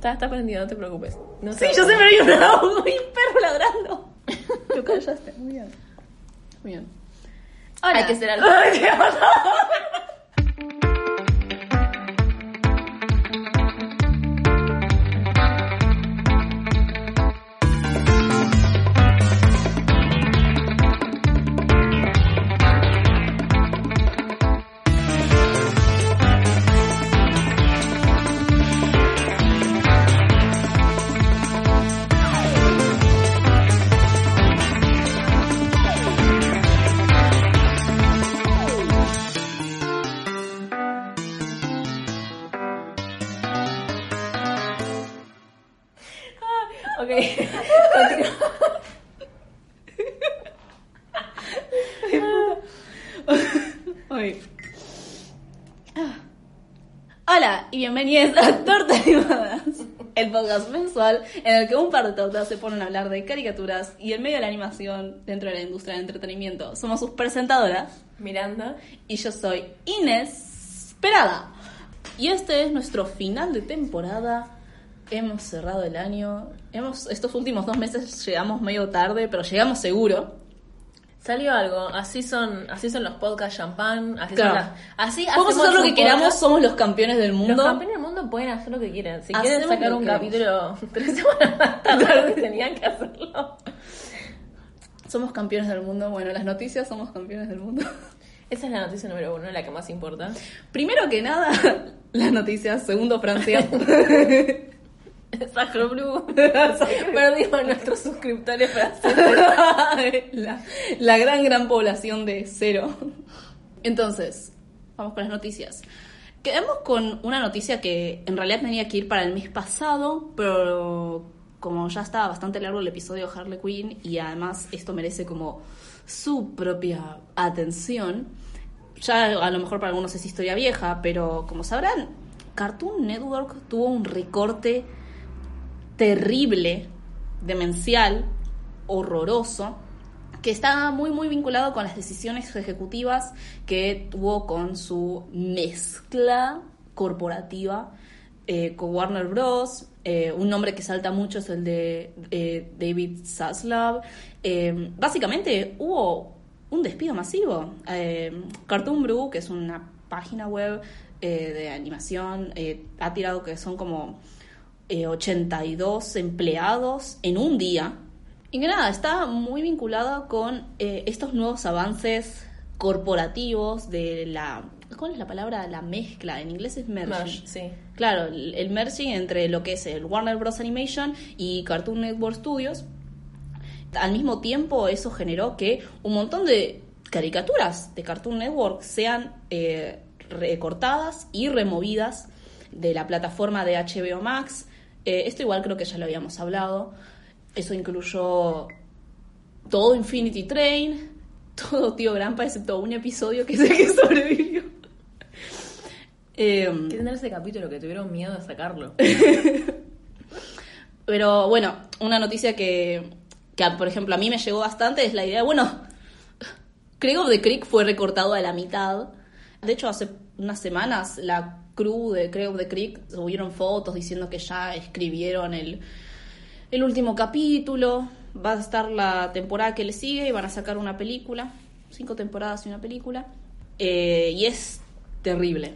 Está, está prendido, no te preocupes. No Sí, sé- yo siempre vi un, un perro ladrando. Tú callaste, muy bien. Muy bien. Hola. Hay que ser algo. Bienvenidos a Tortas Animadas, el podcast mensual en el que un par de tortas se ponen a hablar de caricaturas y el medio de la animación dentro de la industria del entretenimiento. Somos sus presentadoras Miranda. y yo soy Inesperada. Y este es nuestro final de temporada. Hemos cerrado el año. Hemos, estos últimos dos meses llegamos medio tarde, pero llegamos seguro. Salió algo, así son, así son los podcast champán, así Claro. son las, así Podemos hacer lo que queramos, podcast. somos los campeones del mundo. Los campeones del mundo pueden hacer lo que quieran. Si quieren sacar un capítulo tres semanas más tarde, tenían que hacerlo. Somos campeones del mundo. Bueno, las noticias somos campeones del mundo. Esa es la noticia número uno, la que más importa. Primero que nada, las noticias. Segundo, Francia. Sacro Blue. Perdimos nuestros suscriptores franceses. la, la gran, gran población de cero. Entonces, vamos con las noticias. Quedamos con una noticia que en realidad tenía que ir para el mes pasado, pero como ya estaba bastante largo el episodio de Harley Quinn y además esto merece como su propia atención, ya a lo mejor para algunos es historia vieja, pero como sabrán, Cartoon Network tuvo un recorte terrible, demencial, horroroso, que está muy muy vinculado con las decisiones ejecutivas que tuvo con su mezcla corporativa eh, con Warner Bros. Eh, un nombre que salta mucho es el de eh, David Zaslav. Básicamente hubo un despido masivo. Cartoon Brew, que es una página web de animación, ha tirado que son como eh, 82 empleados en un día. Y que nada, está muy vinculada con eh, estos nuevos avances corporativos de la... ¿Cuál es la palabra? La mezcla. En inglés es merging. Merge, sí. Claro, el, el merging entre lo que es el Warner Bros. Animation y Cartoon Network Studios. Al mismo tiempo, eso generó que un montón de caricaturas de Cartoon Network sean eh, recortadas y removidas de la plataforma de HBO Max. Eh, esto igual creo que ya lo habíamos hablado. Eso incluyó todo Infinity Train, todo Tío Grampa, excepto un episodio que sé que sobrevivió. Em, ¿Qué tendrá ese capítulo que tuvieron miedo de sacarlo? Pero bueno, una noticia que, que, por ejemplo, a mí me llegó bastante es la idea, bueno, Craig of the Creek fue recortado a la mitad. De hecho, hace unas semanas la crew de of the Creek subieron fotos diciendo que ya escribieron el, el último capítulo. Va a estar la temporada que le sigue y van a sacar una película. Cinco temporadas y una película. Eh, y es terrible.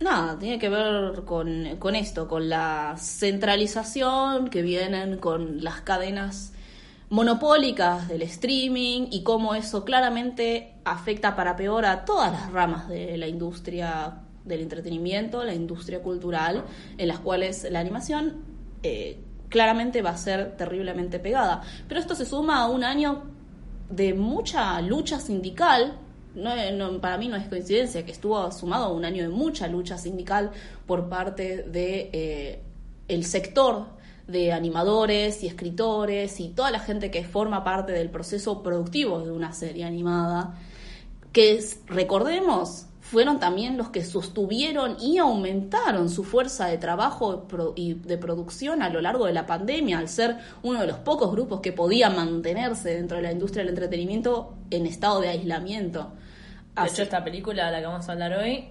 Nada, tiene que ver con, con esto, con la centralización que vienen con las cadenas monopólicas del streaming y cómo eso claramente afecta para peor a todas las ramas de la industria del entretenimiento, la industria cultural, en las cuales la animación eh, claramente va a ser terriblemente pegada. Pero esto se suma a un año de mucha lucha sindical no, no, para mí no es coincidencia que estuvo sumado a un año de mucha lucha sindical por parte de eh, el sector de animadores y escritores y toda la gente que forma parte del proceso productivo de una serie animada, que es- recordemos, fueron también los que sostuvieron y aumentaron su fuerza de trabajo y de producción a lo largo de la pandemia, al ser uno de los pocos grupos que podía mantenerse dentro de la industria del entretenimiento en estado de aislamiento. De Así- hecho, esta película de la que vamos a hablar hoy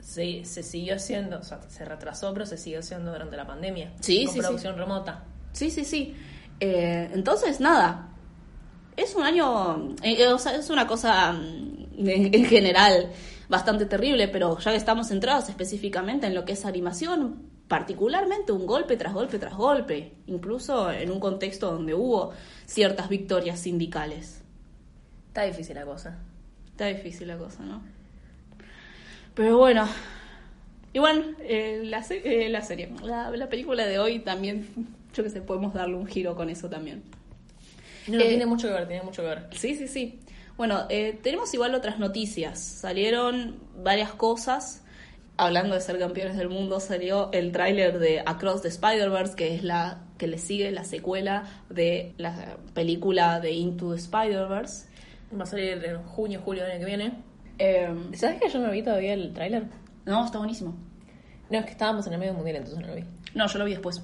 se, se siguió haciendo, o sea, se retrasó, pero se siguió haciendo durante la pandemia. Sí, con sí, sí. producción remota. Sí, sí, sí. Eh, entonces, nada. Es un año. eh, eh, o sea, es una cosa mm, en general bastante terrible, pero ya que estamos centrados específicamente en lo que es animación, particularmente un golpe tras golpe tras golpe, incluso en un contexto donde hubo ciertas victorias sindicales. Está difícil la cosa. Está difícil la cosa, ¿no? Pero bueno. Igual, eh, la, eh, la serie, la, la película de hoy también, yo que sé, podemos darle un giro con eso también. No, Eh, tiene mucho que ver, tiene mucho que ver. Sí, sí, sí. Bueno, eh, tenemos igual otras noticias. Salieron varias cosas. Hablando de ser campeones del mundo, salió el tráiler de Across the Spider-Verse, que es la que le sigue la secuela de la película de Into the Spider-Verse. Va a salir en junio, julio del año que viene. Eh, ¿Sabes que yo no vi todavía el tráiler? no, está buenísimo. No, es que estábamos en el medio mundial, entonces no lo vi. No, yo lo vi después.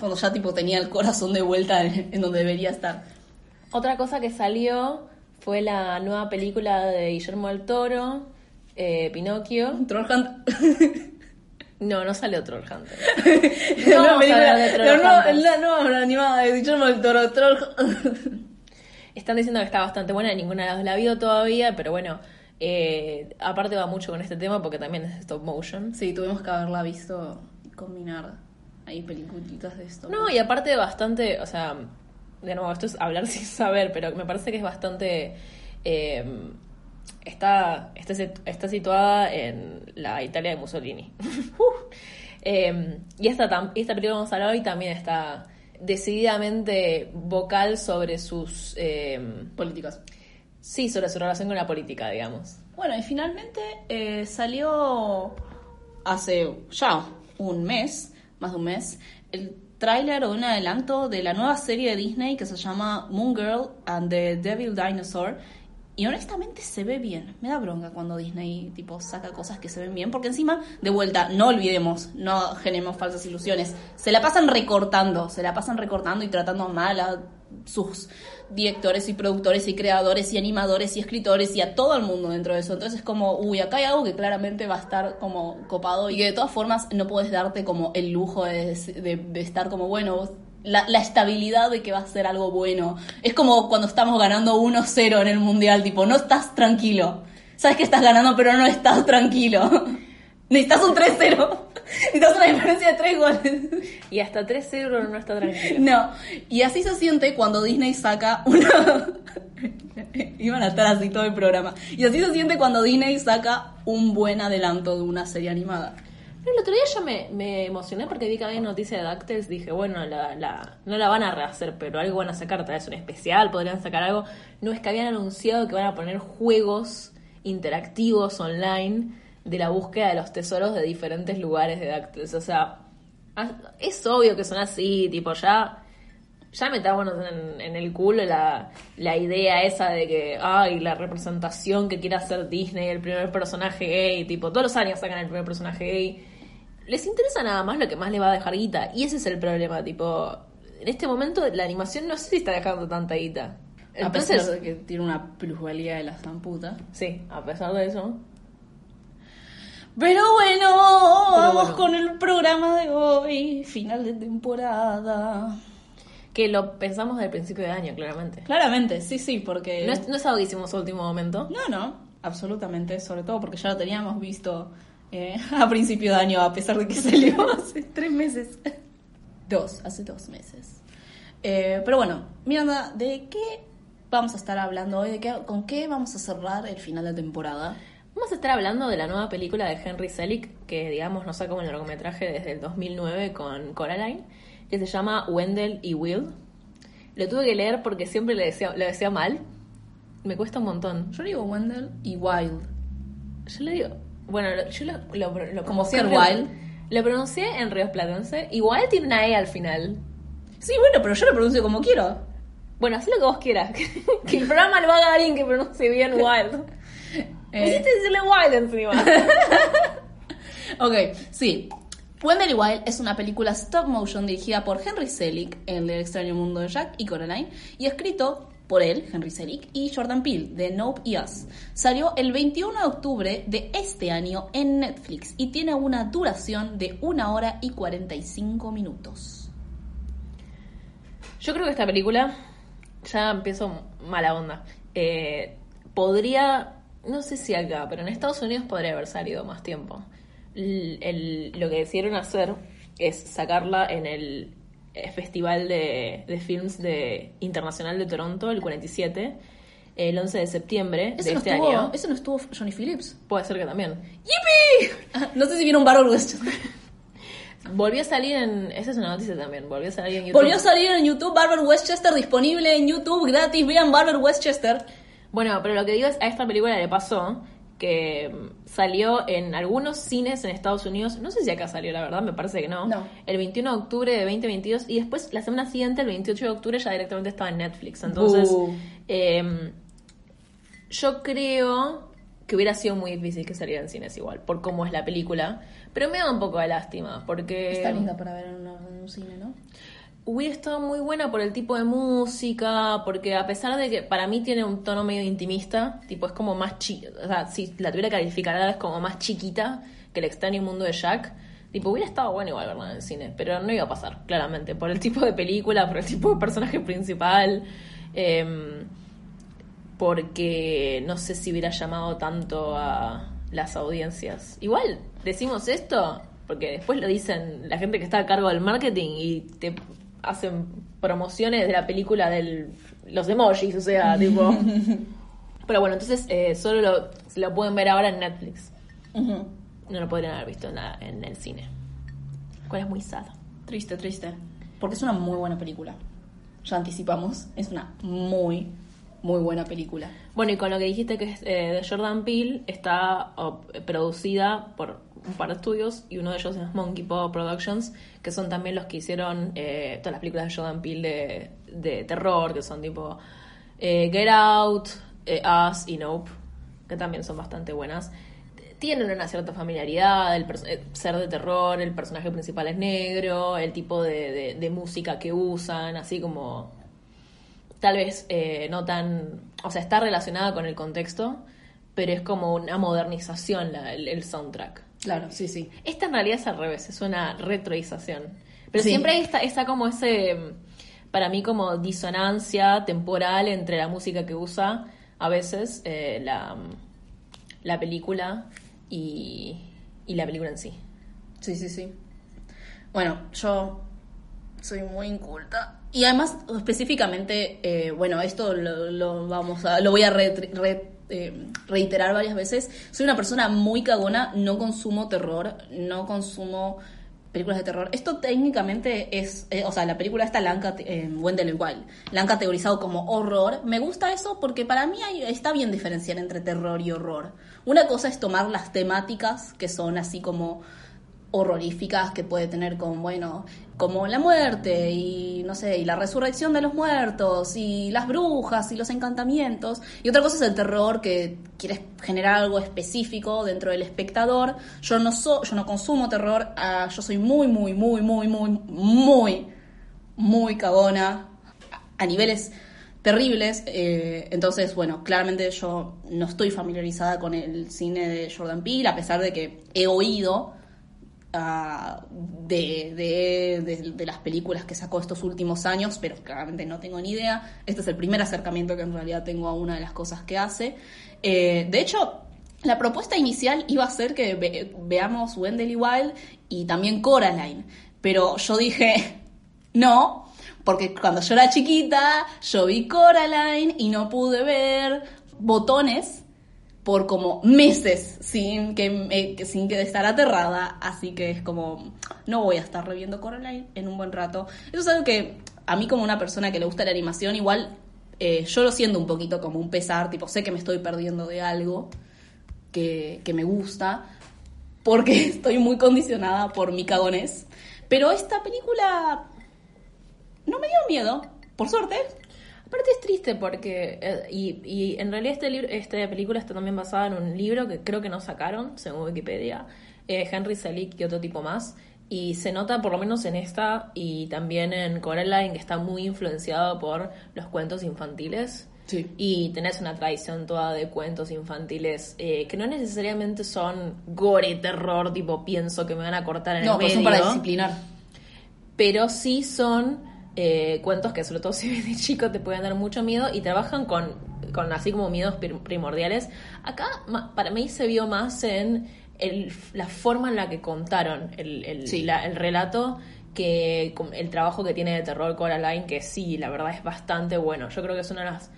Cuando ya tipo tenía el corazón de vuelta en, en donde debería estar. Otra cosa que salió fue la nueva película de Guillermo del Toro, eh, Pinocchio. Troll Hunt. No, no salió Troll Hunter. la, vamos a película- de Troll la nueva- Hunters. la nueva animada de Guillermo del Toro. Troll. Están diciendo que está bastante buena, ninguna de las dos la vio todavía, pero bueno, eh, aparte va mucho con este tema porque también es stop motion. Sí, tuvimos que haberla visto y combinar ahí peliculitas de esto. No, y aparte bastante, o sea, de nuevo, esto es hablar sin saber, pero me parece que es bastante... eh, está, está, está situada en la Italia de Mussolini. Uf. Eh, y esta, esta película que vamos a hablar hoy también está decididamente vocal sobre sus... eh, políticas. sí, sobre su relación con la política, digamos. Bueno, y finalmente eh, salió hace ya un mes, más de un mes, el tráiler o un adelanto de la nueva serie de Disney que se llama Moon Girl and the Devil Dinosaur. Y honestamente se ve bien. Me da bronca cuando Disney tipo saca cosas que se ven bien. Porque encima, de vuelta, no olvidemos, no generemos falsas ilusiones. Se la pasan recortando, se la pasan recortando y tratando mal a sus directores y productores y creadores y animadores y escritores y a todo el mundo dentro de eso. Entonces es como, uy, acá hay algo que claramente va a estar como copado y que de todas formas no puedes darte como el lujo de, de- estar como, bueno, la, la estabilidad de que va a ser algo bueno. Es como cuando estamos ganando 1-0 en el mundial, tipo, no estás tranquilo. Sabes que estás ganando, pero no estás tranquilo. Necesitas un 3-0. Necesitas una diferencia de 3 goles. Y hasta 3-0 no está tranquilo. No, y así se siente cuando Disney saca una... Iban a estar así todo el programa. Y así se siente cuando Disney saca un buen adelanto de una serie animada. Pero el otro día yo me, me emocioné porque vi que había noticia de DuckTales. Dije, bueno, la, la, no la van a rehacer, pero algo van a sacar. Tal vez un especial, podrían sacar algo. No es que habían anunciado que van a poner juegos interactivos online de la búsqueda de los tesoros de diferentes lugares de DuckTales. O sea, ah, es obvio que son así, tipo, ya. Ya metámonos en, en el culo la, la idea esa de que, ay, la representación que quiere hacer Disney, el primer personaje gay, tipo, todos los años sacan el primer personaje gay. Les interesa nada más lo que más le va a dejar guita. Y ese es el problema, tipo, en este momento la animación no sé si está dejando tanta guita. a pesar de que tiene una plusvalía de la zamputa. sí, a pesar de eso. Pero bueno, vamos bueno. con el programa de hoy. Final de temporada. Que lo pensamos del principio de año, claramente. Claramente, sí, sí, porque... No es, no es algo que hicimos a último momento. No, no, absolutamente, sobre todo porque ya lo teníamos visto eh, a principio de año, a pesar de que salió hace tres meses. Dos, hace dos meses. Eh, pero bueno, Miranda, ¿de qué vamos a estar hablando hoy? ¿De qué, ¿Con qué vamos a cerrar el final de temporada? Vamos a estar hablando de la nueva película de Henry Selick, que digamos nos saca un largometraje desde el 2009 con Coraline, que se llama Wendell y Will. Lo tuve que leer porque siempre le decía, lo decía mal. Me cuesta un montón. Yo digo Wendell y Wild. Yo le digo, bueno, yo lo, lo- Como Wilde. Lo pronuncié en Ríos Platense. Igual tiene una E al final. Sí, bueno, pero yo lo pronuncio como quiero. Bueno, haz lo que vos quieras. que el programa lo haga alguien que pronuncie bien Wild. Eh. Hiciste decirle Wild encima. Ok, sí. Wendell Wild es una película stop motion dirigida por Henry Selick en El extraño mundo de Jack y Coraline y escrito por él, Henry Selick, y Jordan Peele de Nope y Us. Salió el 21 de octubre de este año en Netflix y tiene una duración de 1 hora y 45 minutos. Yo creo que esta película, ya empiezo mala onda. Eh, podría, no sé si acá, pero en Estados Unidos podría haber salido más tiempo. L- el- lo que decidieron hacer es sacarla en el eh, Festival de, de Films de, Internacional de Toronto, el 47, el 11 de septiembre de no este estuvo, año. ¿Eso no estuvo Johnny Phillips? Puede ser que también. Ah, No sé si vieron Barbara Westchester. Volvió a salir en. Esa es una noticia también. Volvió a salir en YouTube. Volvió a salir en YouTube Barbara Westchester disponible en YouTube gratis. Vean Barbara Westchester. Bueno, pero lo que digo es, a esta película le pasó que salió en algunos cines en Estados Unidos, no sé si acá salió, la verdad, me parece que no, No. el 21 de octubre de 2022 y después la semana siguiente, el 28 de octubre, ya directamente estaba en Netflix. Entonces, eh, yo creo que hubiera sido muy difícil que saliera en cines igual, por cómo es la película, pero me da un poco de lástima, porque... Está linda para ver en, una- en un cine, ¿no? Hubiera estado muy buena por el tipo de música, porque a pesar de que para mí tiene un tono medio intimista, tipo es como más chiquita, o sea, si la tuviera ahora es como más chiquita que el extraño mundo de Jack, tipo hubiera estado bueno igual verla en el cine, pero no iba a pasar, claramente, por el tipo de película, por el tipo de personaje principal, em, porque no sé si hubiera llamado tanto a las audiencias. Igual, decimos esto porque después lo dicen la gente que está a cargo del marketing y te hacen promociones de la película de los emojis, o sea, tipo... Pero bueno, entonces eh, solo lo, se lo pueden ver ahora en Netflix. No lo podrían haber visto en, la- en el cine. Cual es muy sad. Triste, triste. Porque es una muy buena película. Ya anticipamos. Es una muy, muy buena película. Bueno, y con lo que dijiste que es eh, de Jordan Peele, está oh, producida por un par de estudios y uno de ellos es Monkey Paw Productions, que son también los que hicieron eh, todas las películas de Jordan Peele de, terror, que son tipo eh, Get Out, eh, Us y Nope, que también son bastante buenas. Tienen una cierta familiaridad, el ser de terror, el personaje principal es negro, el tipo de, música que usan, así como tal vez no tan, o sea, está relacionada con el contexto, pero es como una modernización el soundtrack. Claro, sí, sí. Esta en realidad es al revés, es una retroización. Pero Sí. siempre esta, está como ese, para mí como disonancia temporal entre la música que usa a veces eh, la, la película y, y la película en sí. Sí, sí, sí. Bueno, yo soy muy inculta. Y además, específicamente, eh, bueno, esto lo, lo vamos a, lo voy a re- re- eh, reiterar varias veces. Soy una persona muy cagona, no consumo terror, no consumo películas de terror. Esto técnicamente es, eh, o sea, la película esta la han, eh, Wendell Wild, la han categorizado como horror. Me gusta eso porque para mí está bien diferenciar entre terror y horror. Una cosa es tomar las temáticas que son así como horroríficas que puede tener con, bueno, como la muerte y, no sé, y la resurrección de los muertos y las brujas y los encantamientos. Y otra cosa es el terror que quieres generar algo específico dentro del espectador. Yo no, so, yo no consumo terror, ah, yo soy muy, muy, muy, muy, muy, muy, muy cagona a niveles terribles. eh, entonces, bueno, claramente yo no estoy familiarizada con el cine de Jordan Peele, a pesar de que he oído ah, de, de, de- las películas que sacó estos últimos años, pero claramente no tengo ni idea. Este es el primer acercamiento que en realidad tengo a una de las cosas que hace. Eh, de hecho, la propuesta inicial iba a ser que ve- veamos Wendell y Wild y también Coraline, pero yo dije, no, porque cuando yo era chiquita, yo vi Coraline y no pude ver botones por como meses sin que, que- sin que estar aterrada, así que es como no voy a estar reviendo Coraline en un buen rato. Eso es algo que a mí como una persona que le gusta la animación igual eh, yo lo siento un poquito como un pesar, tipo sé que me estoy perdiendo de algo que, que me gusta porque estoy muy condicionada por mi cagones. Pero esta película no me dio miedo, por suerte. Aparte es triste porque, eh, y, y en realidad este libro, esta película está también basada en un libro que creo que no sacaron, según Wikipedia, eh, Henry Selick y otro tipo más, y se nota por lo menos en esta y también en Coraline que está muy influenciado por los cuentos infantiles. Sí. Y tenés una tradición toda de cuentos infantiles eh, que no necesariamente son gore, terror, tipo pienso que me van a cortar en No, el medio son para disciplinar. pero sí son eh, cuentos que sobre todo si ves de chico te pueden dar mucho miedo y trabajan con, con así como miedos prim- primordiales. Acá para mí se vio más en el- la forma en la que contaron el, el- Sí. la- el relato que el trabajo que tiene de terror Coraline, que sí, la verdad es bastante bueno. Yo creo que es una de las...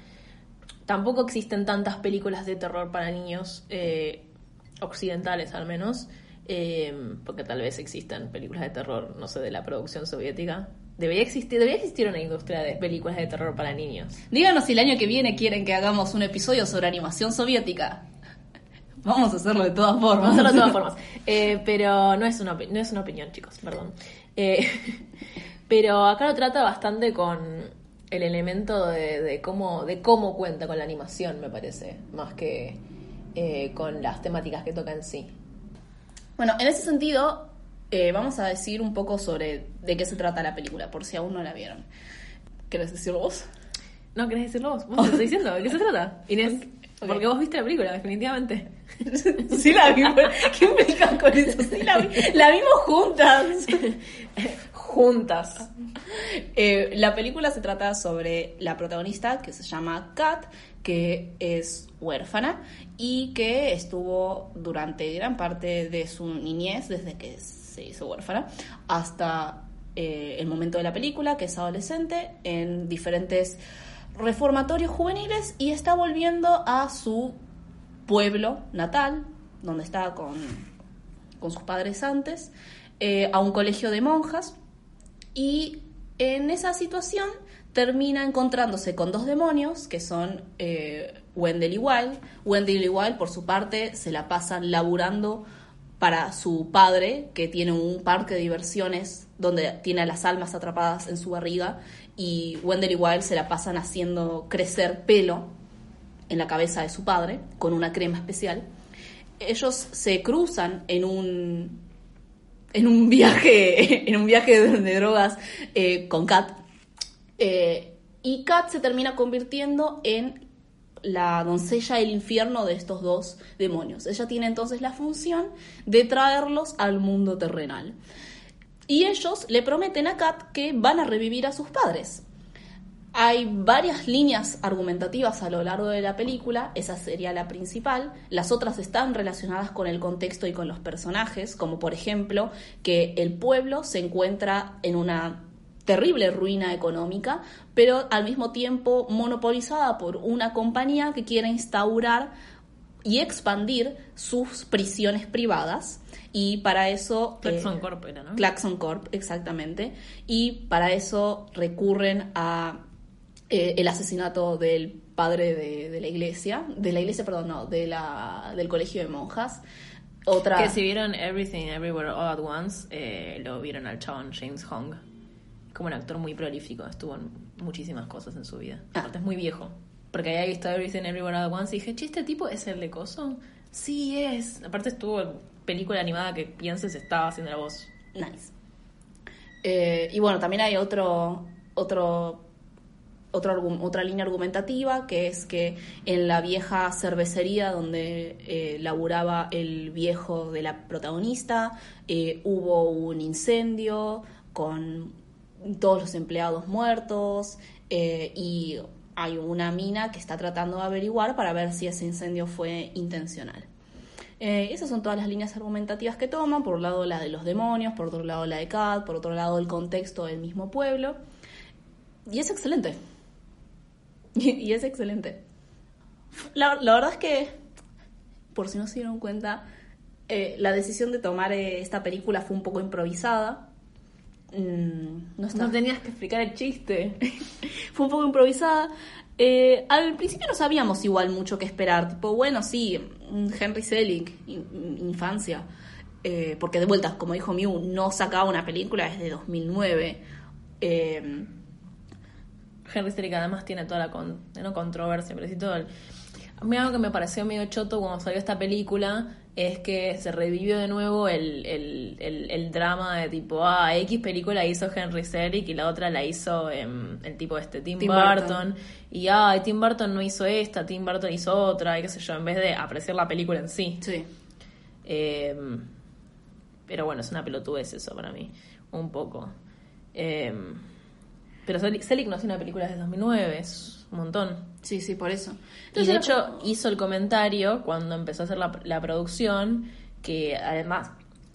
Tampoco existen tantas películas de terror para niños, eh, occidentales al menos, eh, porque tal vez existan películas de terror, no sé, de la producción soviética. Debería existir, debería existir una industria de películas de terror para niños. Díganos si el año que viene quieren que hagamos un episodio sobre animación soviética. Vamos a hacerlo de todas formas. Vamos a hacerlo de todas formas. Eh, pero no es, una, no es una opinión, chicos, perdón. Eh, pero acá lo trata bastante con el elemento de, de cómo, de cómo cuenta con la animación, me parece, más que eh, con las temáticas que toca en sí. Bueno, en ese sentido, eh, vamos a decir un poco sobre de qué se trata la película, por si aún no la vieron. ¿Querés decirlo vos? No, ¿querés decirlo vos? ¿Vos te estoy diciendo? ¿De qué se trata? Inés, porque vos viste la película, definitivamente. sí la vi. ¿Qué implica con eso? Sí la vi. La vimos juntas. Juntas. Eh, la película se trata sobre la protagonista que se llama Kat, que es huérfana y que estuvo durante gran parte de su niñez, desde que se hizo huérfana, hasta eh, el momento de la película, que es adolescente, en diferentes reformatorios juveniles y está volviendo a su pueblo natal, donde estaba con, con sus padres antes, eh, a un colegio de monjas y en esa situación termina encontrándose con dos demonios que son eh, Wendell y Wild. Wendell y Wild, por su parte, se la pasan laburando para su padre, que tiene un parque de diversiones donde tiene a las almas atrapadas en su barriga, y Wendell y Wild se la pasan haciendo crecer pelo en la cabeza de su padre con una crema especial. Ellos se cruzan en un en un viaje en un viaje de, drogas eh, con Kat Eh, y Kat se termina convirtiendo en la doncella del infierno de estos dos demonios. Ella tiene entonces la función de traerlos al mundo terrenal. Y ellos le prometen a Kat que van a revivir a sus padres. Hay varias líneas argumentativas a lo largo de la película, esa sería la principal. Las otras están relacionadas con el contexto y con los personajes, como por ejemplo que el pueblo se encuentra en una terrible ruina económica, pero al mismo tiempo monopolizada por una compañía que quiere instaurar y expandir sus prisiones privadas. Y para eso... eh, Claxon Corp era, ¿no? Claxon Corp, exactamente. Y para eso recurren a eh, el asesinato del padre de, de la iglesia, de la iglesia, perdón, no, de la, del colegio de monjas. Otra... Que si vieron Everything Everywhere All at Once, eh, lo vieron al chabón James Hong. Como un actor muy prolífico, estuvo en muchísimas cosas en su vida. Ah. Aparte es muy viejo. Porque había visto Everything Everywhere at Once y dije, che, ¿este tipo es el de Coso? Sí, es. Aparte estuvo en película animada que pienses estaba haciendo la voz. Nice. Eh, y bueno, también hay otro, otro, otro otra línea argumentativa que es que en la vieja cervecería donde eh, laburaba el viejo de la protagonista eh, hubo un incendio con todos los empleados muertos eh, y hay una mina que está tratando de averiguar para ver si ese incendio fue intencional. Eh, esas son todas las líneas argumentativas que toman, por un lado la de los demonios, por otro lado la de Kat, por otro lado el contexto del mismo pueblo. Y es excelente. Y, es excelente. La, verdad es que, por si no se dieron cuenta, eh, la decisión de tomar esta película fue un poco improvisada. Mm, no tenías que explicar el chiste. fue un poco improvisada. Eh, al principio no sabíamos igual mucho qué esperar. Tipo, bueno, sí, Henry Selick, in- infancia. eh, porque de vuelta, como dijo Mew, no sacaba una película desde 2009. Eh, Henry Selick además tiene toda la no controversia, pero sí todo el... A mí algo que me pareció medio choto cuando salió esta película es que se revivió de nuevo el, el, el, el drama de tipo, ah, X película hizo Henry Selick y la otra la hizo em, el tipo este, Tim, Tim Burton. Burton. Y, ah, Tim Burton no hizo esta, Tim Burton hizo otra, y qué sé yo, en vez de apreciar la película en sí. sí. Eh, pero bueno, es una pelotudez eso para mí, un poco. Eh, pero Selick Selick no hace una película desde 2009, es un montón. Sí, sí, por eso. Y de Entonces, hecho hizo el comentario cuando empezó a hacer la, la producción que además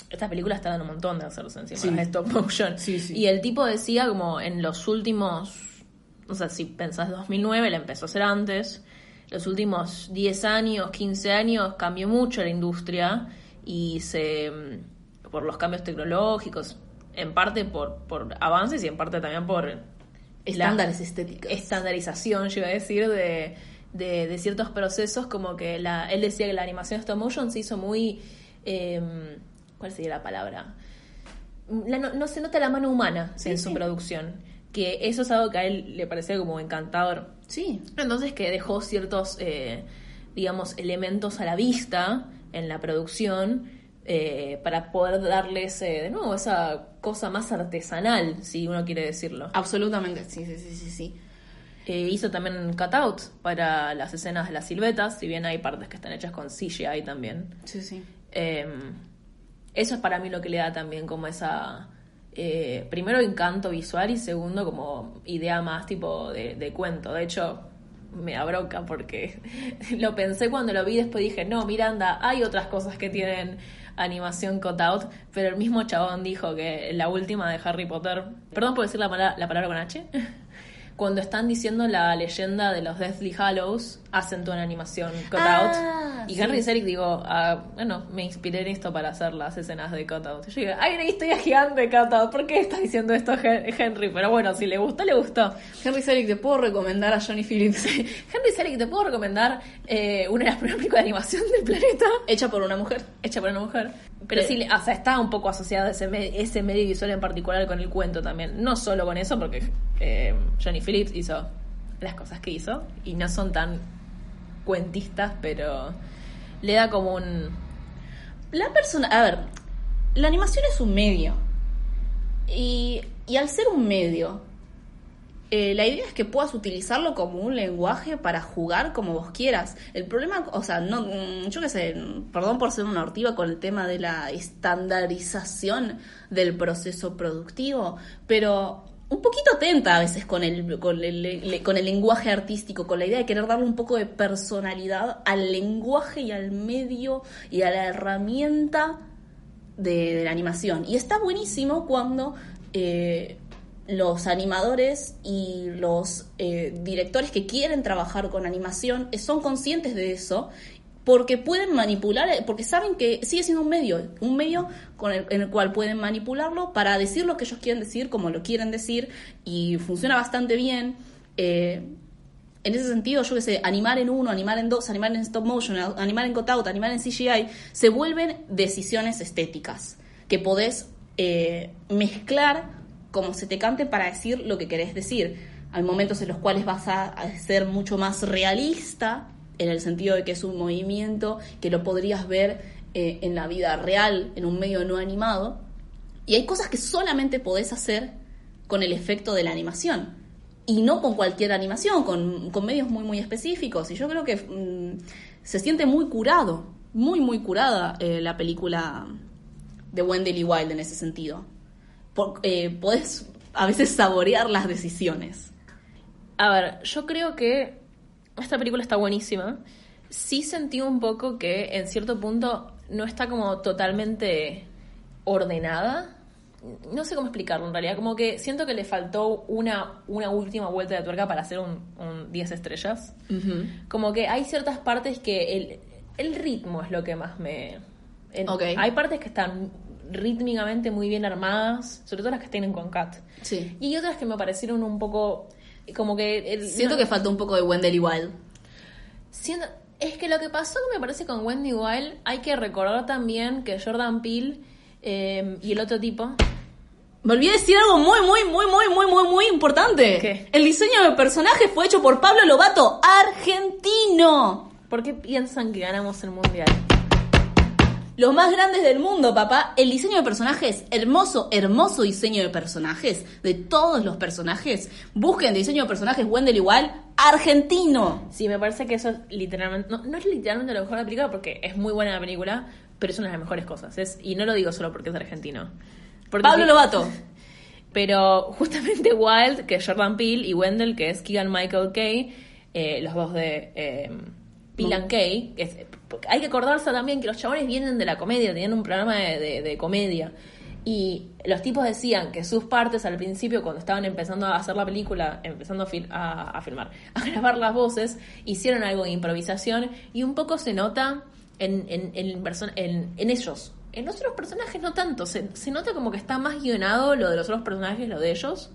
esta película está dando un montón de hacerse encima Sí. de stop motion. Sí, sí. Y el tipo decía como en los últimos, o sea, si pensás 2009, la empezó a hacer antes, los últimos 10 años, 15 años cambió mucho la industria y se mm, por los cambios tecnológicos, en parte por, por avances y en parte también por estándares estéticos. estandarización, yo iba a decir, de, de, de ciertos procesos, como que la, él decía que la animación stop motion se hizo muy... eh, ¿Cuál sería la palabra? La- no, no se nota la mano humana Sí, en su sí. producción, que eso es algo que a él le parecía como encantador. Sí, Entonces que dejó ciertos, eh, digamos, elementos a la vista en la producción eh, para poder darles, eh, de nuevo, esa cosa más artesanal, si uno quiere decirlo. absolutamente. Sí, sí, sí, sí. sí. Eh, hizo también cutout para las escenas de las siluetas, si bien hay partes que están hechas con CGI también. Sí, sí. Eh, eso es para mí lo que le da también como esa... eh, primero encanto visual y segundo como idea más tipo de, de cuento. De hecho, me da bronca porque lo pensé cuando lo vi, después dije, no, Miranda, hay otras cosas que tienen animación cutout, pero el mismo chabón dijo que la última de Harry Potter, perdón por decir la, la palabra con H, cuando están diciendo la leyenda de los Deathly Hallows, hacen toda una animación cutout. Ah, y sí. Henry Selick digo, ah, bueno, me inspiré en esto para hacer las escenas de cutout. Yo digo, hay una historia gigante de cutout, ¿por qué estás diciendo esto Hen- Henry? Pero bueno, si le gustó, le gustó. Henry Selick, ¿te puedo recomendar a Johnny Phillips? Henry Selick, ¿te puedo recomendar eh, una de las primeras películas de animación del planeta? Hecha por una mujer. Hecha por una mujer. Pero Eh. sí, o sea, está un poco asociado ese, ese medio visual en particular con el cuento también. No solo con eso, porque eh, Johnny Phillips hizo las cosas que hizo y no son tan cuentistas, pero le da como un... La persona, a ver, la animación es un medio. Y, y al ser un medio, eh, la idea es que puedas utilizarlo como un lenguaje para jugar como vos quieras. El problema, o sea, no, mm, yo qué sé, perdón por ser una hortiva con el tema de la estandarización del proceso productivo, pero un poquito atenta a veces con el, con el, con el lenguaje artístico, con la idea de querer darle un poco de personalidad al lenguaje y al medio y a la herramienta de, de la animación. Y está buenísimo cuando eh, los animadores y los eh, directores que quieren trabajar con animación eh, son conscientes de eso porque pueden manipular, porque saben que sigue siendo un medio, un medio con el, en el cual pueden manipularlo para decir lo que ellos quieren decir, como lo quieren decir, y funciona bastante bien. Eh, en ese sentido, yo que sé, animar en uno, animar en dos, animar en stop motion, animar en cutout, animar en CGI, se vuelven decisiones estéticas que podés eh, mezclar como se te cante para decir lo que querés decir. Hay momentos en los cuales vas a ser mucho más realista, en el sentido de que es un movimiento que lo podrías ver eh, en la vida real, en un medio no animado. Y hay cosas que solamente podés hacer con el efecto de la animación. Y no con cualquier animación, con, medios muy, muy específicos. Y yo creo que mm, se siente muy curado, muy, muy curada eh, la película de Wendell y Wild en ese sentido. Por- eh, podés a veces saborear las decisiones. A ver, yo creo que esta película está buenísima. Sí sentí un poco que en cierto punto no está como totalmente ordenada. No sé cómo explicarlo en realidad. Como que siento que le faltó una, una última vuelta de tuerca para hacer un, un 10 estrellas. Como que hay ciertas partes que el, el ritmo es lo que más me... en- Ok. Hay partes que están rítmicamente muy bien armadas, sobre todo las que tienen con Cat. Sí. Y hay otras que me parecieron un poco como que... el- Siento no- que faltó un poco de Wendell Wild. siento- Es que lo que pasó, me parece, con Wendy Wild, hay que recordar también que Jordan Peele eh, y el otro tipo, Me olvidé decir algo muy, muy, muy, muy, muy, muy, muy importante. ¿Qué? El diseño del personaje fue hecho por Pablo Lobato, argentino. ¿por qué piensan que ganamos el mundial? Los más grandes del mundo, papá. El diseño de personajes, hermoso, hermoso diseño de personajes, de todos los personajes. Busquen diseño de personajes Wendell igual, argentino. Sí, me parece que eso es literalmente. No, no es literalmente lo mejor de la película porque es muy buena la película, pero es una de las mejores cosas. Es, y no lo digo solo porque es argentino. Porque Pablo sí- Lobato. Pero justamente Wild, que es Jordan Peele, y Wendell, que es Keegan Michael Kay, eh, los dos de eh, Peele and Kay. que es- hay que acordarse también que los chabones vienen de la comedia, tenían un programa de, de- comedia. Y los tipos decían que sus partes al principio, cuando estaban empezando a hacer la película, empezando a, a, filmar, a grabar las voces, hicieron algo de improvisación y un poco se nota en, en, en, en- en ellos. En otros personajes no tanto, se, se nota como que está más guionado lo de los otros personajes, lo de ellos.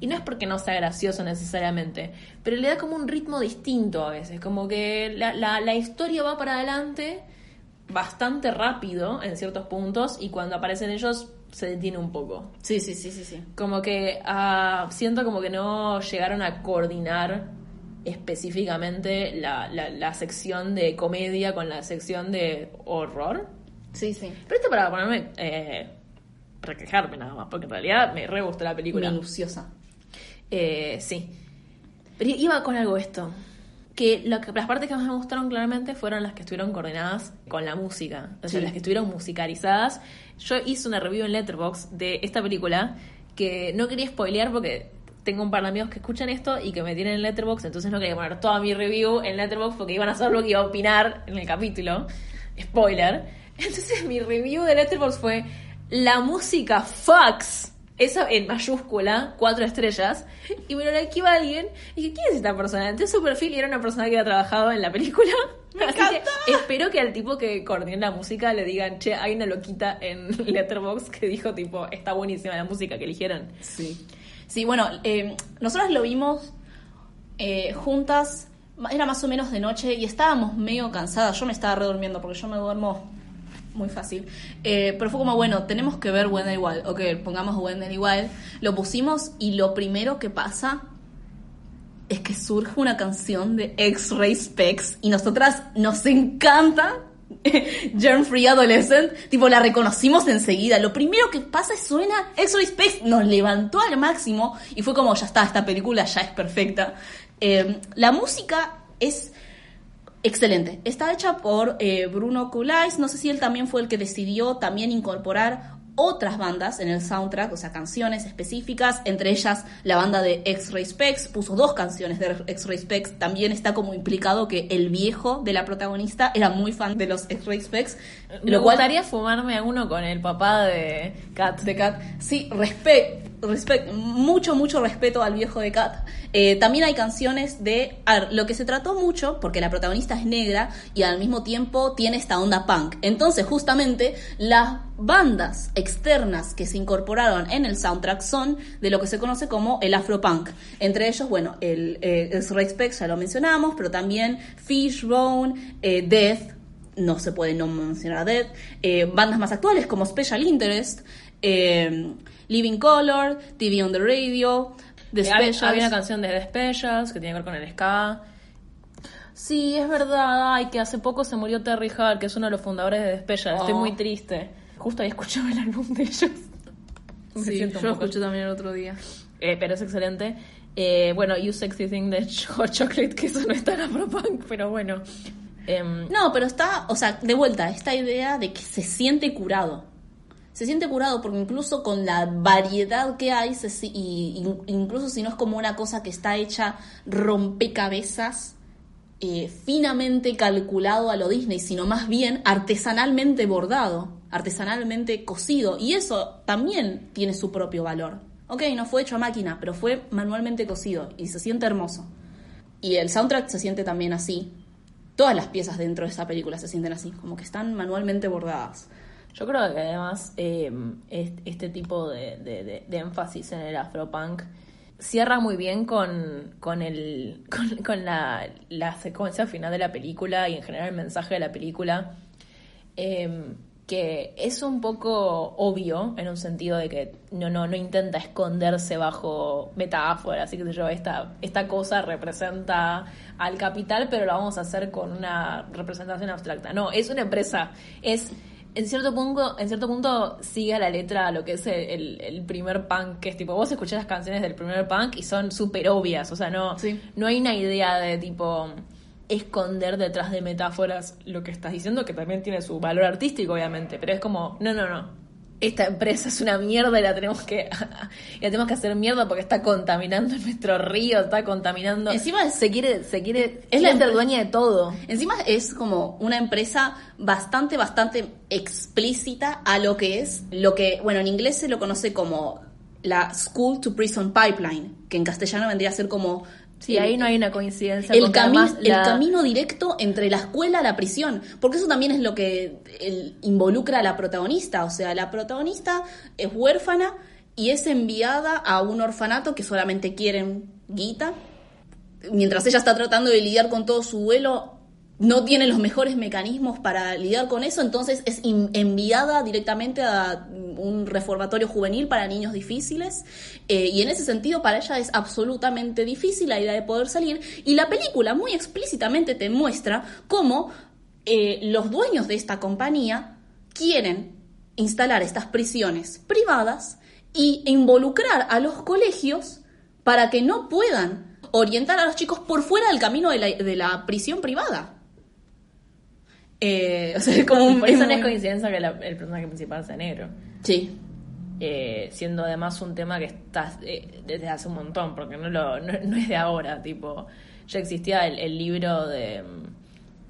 Y no es porque no sea gracioso necesariamente, pero le da como un ritmo distinto a veces, como que la, la, la historia va para adelante bastante rápido en ciertos puntos y cuando aparecen ellos se detiene un poco. Sí, sí, sí, sí, sí. Como que ah, siento como que no llegaron a coordinar específicamente la, la, la sección de comedia con la sección de horror. Sí, sí. Pero esto para ponerme... Eh, para quejarme nada más, porque en realidad me re gustó la película. Minuciosa. Eh, sí. Pero iba con algo esto. Que, lo que las partes que más me gustaron claramente fueron las que estuvieron coordinadas con la música. O sea, Sí. las que estuvieron musicalizadas. Yo hice una review en Letterboxd de esta película que no quería spoilear porque tengo un par de amigos que escuchan esto y que me tienen en Letterboxd, entonces no quería poner toda mi review en Letterboxd porque iban a saber lo que iba a opinar en el capítulo. Spoiler. Entonces mi review de Letterboxd fue la música Fox. Eso en mayúscula, cuatro estrellas. Y me lo likeó alguien. Y dije, ¿quién es esta persona? Entonces su perfil era una persona que había trabajado en la película. Así que espero que al tipo que coordina la música le digan, che, hay una loquita en Letterboxd que dijo, tipo, está buenísima la música que eligieron. Sí. Sí, bueno, eh, nosotros lo vimos eh, juntas, era más o menos de noche y estábamos medio cansadas. Yo me estaba redurmiendo porque yo me duermo muy fácil. Eh, pero fue como, bueno, tenemos que ver Wendell Wild. Ok, pongamos Wendell Wild. Lo pusimos y lo primero que pasa es que surge una canción de X-Ray Specs y nosotras nos encanta Germ Free Adolescent, tipo la reconocimos enseguida. Lo primero que pasa es suena X-Ray Specs, nos levantó al máximo y fue como ya está, esta película ya es perfecta. Eh, la música es excelente. Está hecha por eh, Bruno Kulais. No sé si él también fue el que decidió también incorporar otras bandas en el soundtrack, o sea, canciones específicas, entre ellas la banda de X-Ray Specs, puso dos canciones de X-Ray Specs, también está como implicado que el viejo de la protagonista era muy fan de los X-Ray Specs, Me lo cual gustaría fumarme a uno con el papá de Kat. de Kat. Sí, respect, respect, mucho, mucho respeto al viejo de Kat. Eh, también hay canciones de. a ver, lo que se trató mucho, porque la protagonista es negra y al mismo tiempo tiene esta onda punk. Entonces, justamente, las bandas externas que se incorporaron en el soundtrack son de lo que se conoce como el afropunk. Entre ellos, bueno, el, eh, el Respect ya lo mencionamos, pero también Fishbone, eh, Death, no se puede no mencionar a Dead, eh, bandas más actuales como Special Interest, eh, Living Color, TV on the Radio, The Eh, Había, Specials. había una canción de The Specials que tiene que ver con el ska. Sí, es verdad. Ay, que hace poco se murió Terry Hall, que es uno de los fundadores de The Specials. Estoy Oh. muy triste. Justo había escuchado el álbum de ellos. Me Sí, yo lo escuché también el otro día. Eh, pero es excelente. Eh, bueno, You Sexy Thing de Hot Chocolate, que eso no está en Afropunk, pero bueno. Em, No, pero está, o sea, de vuelta, esta idea de que se siente curado. Se siente curado porque incluso con la variedad que hay, incluso si no es como una cosa que está hecha rompecabezas, eh, finamente calculado a lo Disney, sino más bien artesanalmente bordado, artesanalmente cosido. Y eso también tiene su propio valor. Ok, no fue hecho a máquina, pero fue manualmente cosido y se siente hermoso. Y el soundtrack se siente también así. Todas las piezas dentro de esa película se sienten así, como que están manualmente bordadas. Yo creo que además eh, est- este tipo de, de- de- de énfasis en el afropunk cierra muy bien con, con, el, con la, la secuencia final de la película y en general el mensaje de la película. Em, que es un poco obvio en un sentido de que no, no, no intenta esconderse bajo metáforas, así que yo, esta, esta cosa representa al capital, pero lo vamos a hacer con una representación abstracta. No, es una empresa, es en cierto punto, en cierto punto sigue a la letra lo que es el, el primer punk, que es tipo, vos escuchás las canciones del primer punk y son súper obvias, o sea, no, no hay una idea de tipo esconder detrás de metáforas lo que estás diciendo, que también tiene su valor artístico, obviamente, pero es como, no, no, no. Esta empresa es una mierda y la tenemos que la tenemos que hacer mierda porque está contaminando nuestro río, está contaminando. Encima se quiere se quiere es la dueña de todo. Encima es como una empresa bastante bastante explícita a lo que es lo que, bueno, en inglés se lo conoce como la School to Prison Pipeline, que en castellano vendría a ser como Sí, ahí no hay una coincidencia. El, el camino directo entre la escuela y la prisión, porque eso también es lo que involucra a la protagonista. O sea, la protagonista es huérfana y es enviada a un orfanato que solamente quieren guita. Mientras ella está tratando de lidiar con todo su duelo, no tiene los mejores mecanismos para lidiar con eso, entonces es enviada directamente a un reformatorio juvenil para niños difíciles eh, y en ese sentido para ella es absolutamente difícil la idea de poder salir y la película muy explícitamente te muestra cómo eh, los dueños de esta compañía quieren instalar estas prisiones privadas y involucrar a los colegios para que no puedan orientar a los chicos por fuera del camino de la prisión privada. Eh, o sea, como un, por eso no es coincidencia que el personaje principal sea negro. Sí. Eh, siendo además un tema que está eh, desde hace un montón, porque no, lo, no, es de ahora, tipo, ya existía el, libro de...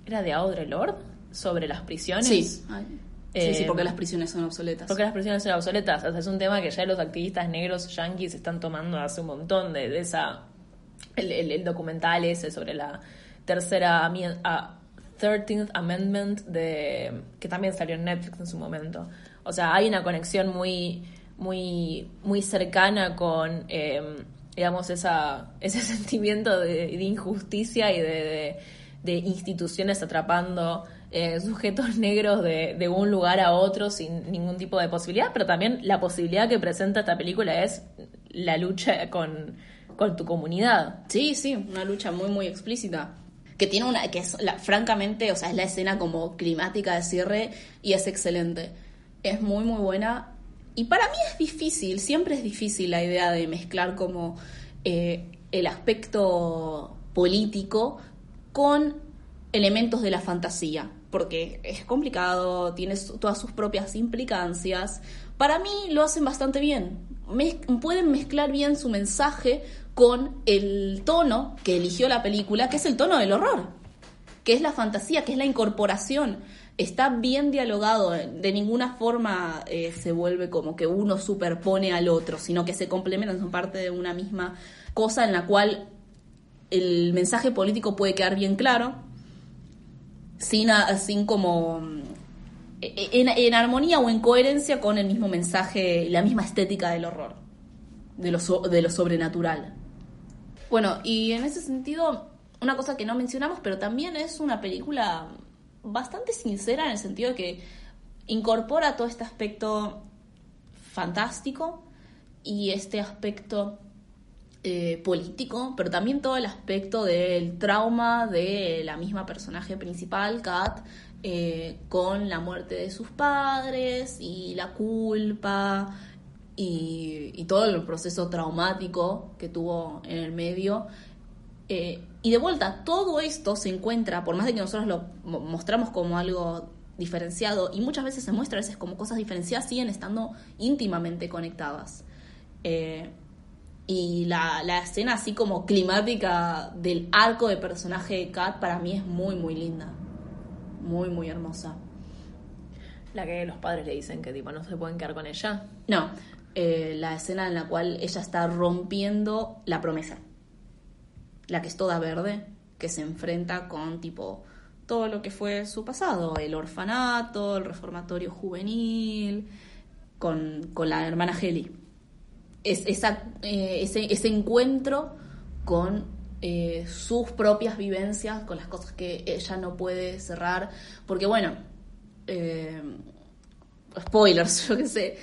¿Era de Audre Lorde? Sobre las prisiones. Sí. sí, sí, porque las prisiones son obsoletas. Porque las prisiones son obsoletas. O sea, es un tema que ya los activistas negros yanquis están tomando hace un montón de, esa... El, el, documental ese sobre la tercera... A, 13th Amendment de que también salió en Netflix en su momento. O sea, hay una conexión muy muy muy cercana con em, digamos esa ese sentimiento de, injusticia y de, de, instituciones atrapando eh, sujetos negros de, de un lugar a otro sin ningún tipo de posibilidad, pero también la posibilidad que presenta esta película es la lucha con, con tu comunidad. Sí, sí, una lucha muy, muy explícita que tiene una, que es la, francamente, o sea, es la escena como climática de cierre y es excelente. Es muy, muy buena. Y para mí es difícil, siempre es difícil la idea de mezclar como eh, el aspecto político con elementos de la fantasía, porque es complicado, tiene todas sus propias implicancias. Para mí lo hacen bastante bien. pueden mezclar bien su mensaje con el tono que eligió la película, que es el tono del horror, que es la fantasía, que es la incorporación. Está bien dialogado, de ninguna forma eh, se vuelve como que uno superpone al otro, sino que se complementan, son parte de una misma cosa en la cual el mensaje político puede quedar bien claro, sin, sin como en, en, armonía o en coherencia con el mismo mensaje, la misma estética del horror, de lo sobrenatural. Bueno, y en ese sentido, una cosa que no mencionamos, pero también es una película bastante sincera en el sentido de que incorpora todo este aspecto fantástico y este aspecto eh, político, pero también todo el aspecto del trauma de la misma personaje principal, Kat, eh, con la muerte de sus padres y la culpa y, todo el proceso traumático que tuvo en el medio. Eh, y de vuelta, todo esto se encuentra, por más de que nosotros lo mostramos como algo diferenciado, y muchas veces se muestra a veces como cosas diferenciadas, siguen estando íntimamente conectadas. Eh, y la, la, escena así como climática del arco de personaje de Kat para mí es muy, muy linda. Muy, muy hermosa. La que los padres le dicen que tipo no se pueden quedar con ella. No, eh, la escena en la cual ella está rompiendo la promesa. La que es toda verde, que se enfrenta con tipo todo lo que fue su pasado, el orfanato, el reformatorio juvenil, con, la hermana Heli. es, eh, ese, ese encuentro con eh, sus propias vivencias, con las cosas que ella no puede cerrar, porque bueno, spoilers, yo qué sé,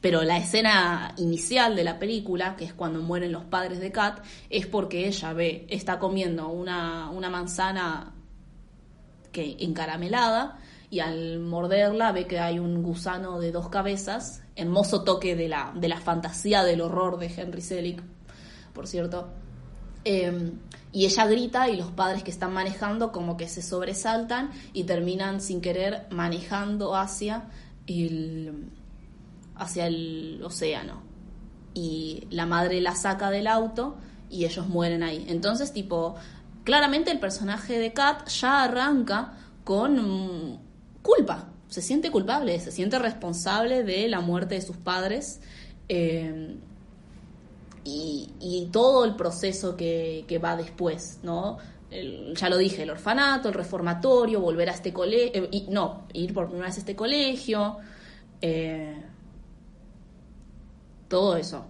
pero la escena inicial de la película, que es cuando mueren los padres de Kat, es porque ella ve, está comiendo una, una manzana que encaramelada y al morderla ve que hay un gusano de dos cabezas, hermoso toque de la, de la fantasía del horror de Henry Selick, por cierto. Eh, y ella grita y los padres que están manejando como que se sobresaltan y terminan sin querer manejando hacia el, hacia el océano. Y la madre la saca del auto y ellos mueren ahí. Entonces, tipo, claramente el personaje de Kat ya arranca con mm, culpa. Se siente culpable, se siente responsable de la muerte de sus padres. eh, y, todo el proceso que, va después, ¿no? Ya lo dije, el orfanato, el reformatorio, volver a este colegio, no, ir por primera vez a este colegio, eh, todo eso.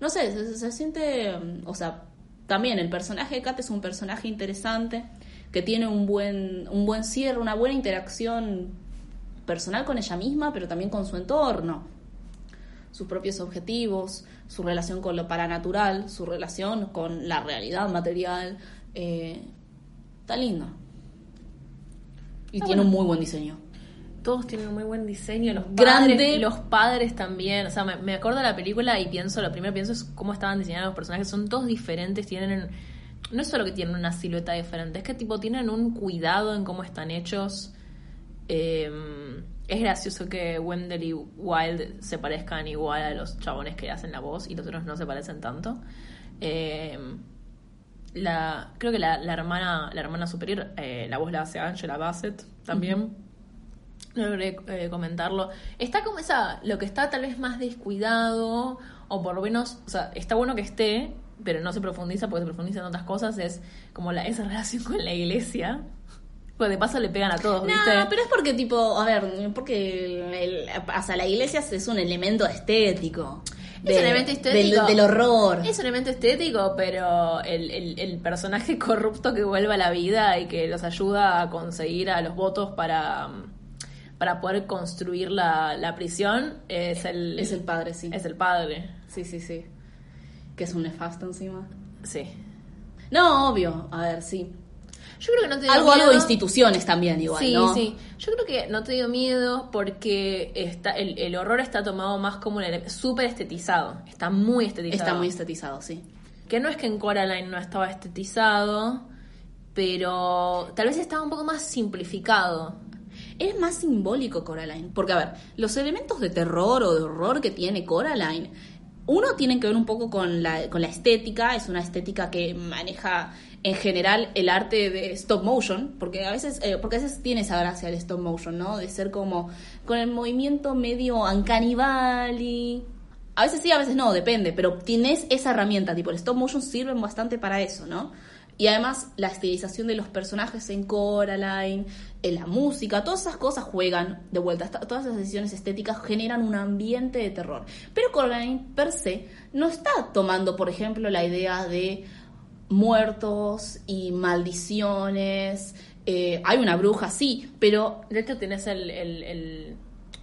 No sé, se, se siente, mm, o sea, también el personaje de Kat es un personaje interesante, que tiene un buen, un buen cierre, una buena interacción personal con ella misma, pero también con su entorno sus propios objetivos, su relación con lo paranatural, su relación con la realidad material. Eh, está lindo. Y tiene bueno. un muy buen diseño. Todos tienen un muy buen diseño, los Grande. padres, los padres también. O sea, me, me acuerdo de la película y pienso, lo primero que pienso es cómo estaban diseñados los personajes. Son todos diferentes, tienen. No es solo que tienen una silueta diferente, es que tipo tienen un cuidado en cómo están hechos. Eh, es gracioso que Wendell y Wild se parezcan igual a los chabones que hacen la voz y los otros no se parecen tanto. Eh, la, creo que la, la hermana la hermana superior, eh, la voz la hace Angela Bassett también. Eh, comentarlo. Está como esa, lo que está tal vez más descuidado, o por lo menos, o sea, está bueno que esté, pero no se profundiza porque se profundiza en otras cosas, es como la, esa relación con la iglesia. Pues de paso le pegan a todos, No, ¿viste? pero es porque, tipo, a ver, porque el- sea, la iglesia es un elemento estético. Es un elemento estético. Del, del horror. Es un elemento estético, pero el, el- el personaje corrupto que vuelve a la vida y que los ayuda a conseguir a los votos para, para poder construir la, la prisión es el, Es el padre, sí. Es el padre, Sí, sí, sí. Que es un nefasto encima. sí. No, obvio. A ver, sí. Yo creo que no te dio Algo, algo miedo. de instituciones también, igual, Sí, ¿no? sí. Yo creo que no te dio miedo porque está el, el horror está tomado más como un súper estetizado. Está muy estetizado. Está muy estetizado, sí. Que no es que en Coraline no estaba estetizado, pero tal vez estaba un poco más simplificado. Es más simbólico Coraline. Porque, a ver, los elementos de terror o de horror que tiene Coraline, uno tiene que ver un poco con la, con la estética. Es una estética que maneja en general el arte de stop motion. Porque a veces, eh, porque a veces tiene esa gracia el stop motion, ¿no? De ser como con el movimiento medio uncanny valley. A veces sí, a veces no, depende. Pero tienes esa herramienta, tipo el stop motion sirven bastante para eso, ¿no? Y además la estilización de los personajes en Coraline, en la música, todas esas cosas juegan de vuelta. Todas esas decisiones estéticas generan un ambiente de terror. Pero Coraline per se no está tomando, por ejemplo, la idea de muertos y maldiciones. Eh, hay una bruja, sí, pero De hecho, tienes el, el- el-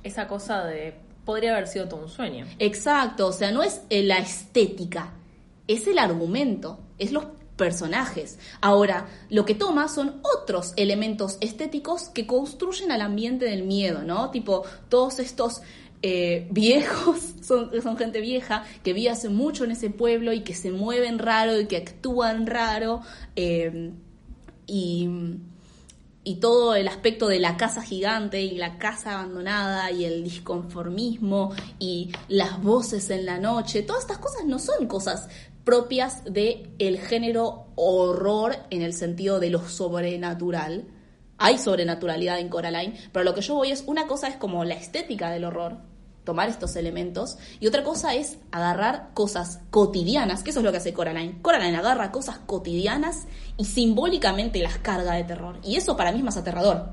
esa cosa de. Podría haber sido todo un sueño. Exacto, o sea, no es eh, la estética, es el argumento, es los personajes. Ahora, lo que toma son otros elementos estéticos que construyen al ambiente del miedo, ¿no? Tipo, todos estos eh, viejos, son, son gente vieja, que vive hace mucho en ese pueblo y que se mueven raro y que actúan raro. eh, y y todo el aspecto de la casa gigante y la casa abandonada y el disconformismo y las voces en la noche, todas estas cosas no son cosas propias de el género horror en el sentido de lo sobrenatural. Hay sobrenaturalidad en Coraline, pero lo que yo voy es una cosa es como la estética del horror, tomar estos elementos, y otra cosa es agarrar cosas cotidianas, que eso es lo que hace Coraline. Coraline agarra cosas cotidianas y simbólicamente las carga de terror. Y eso para mí es más aterrador.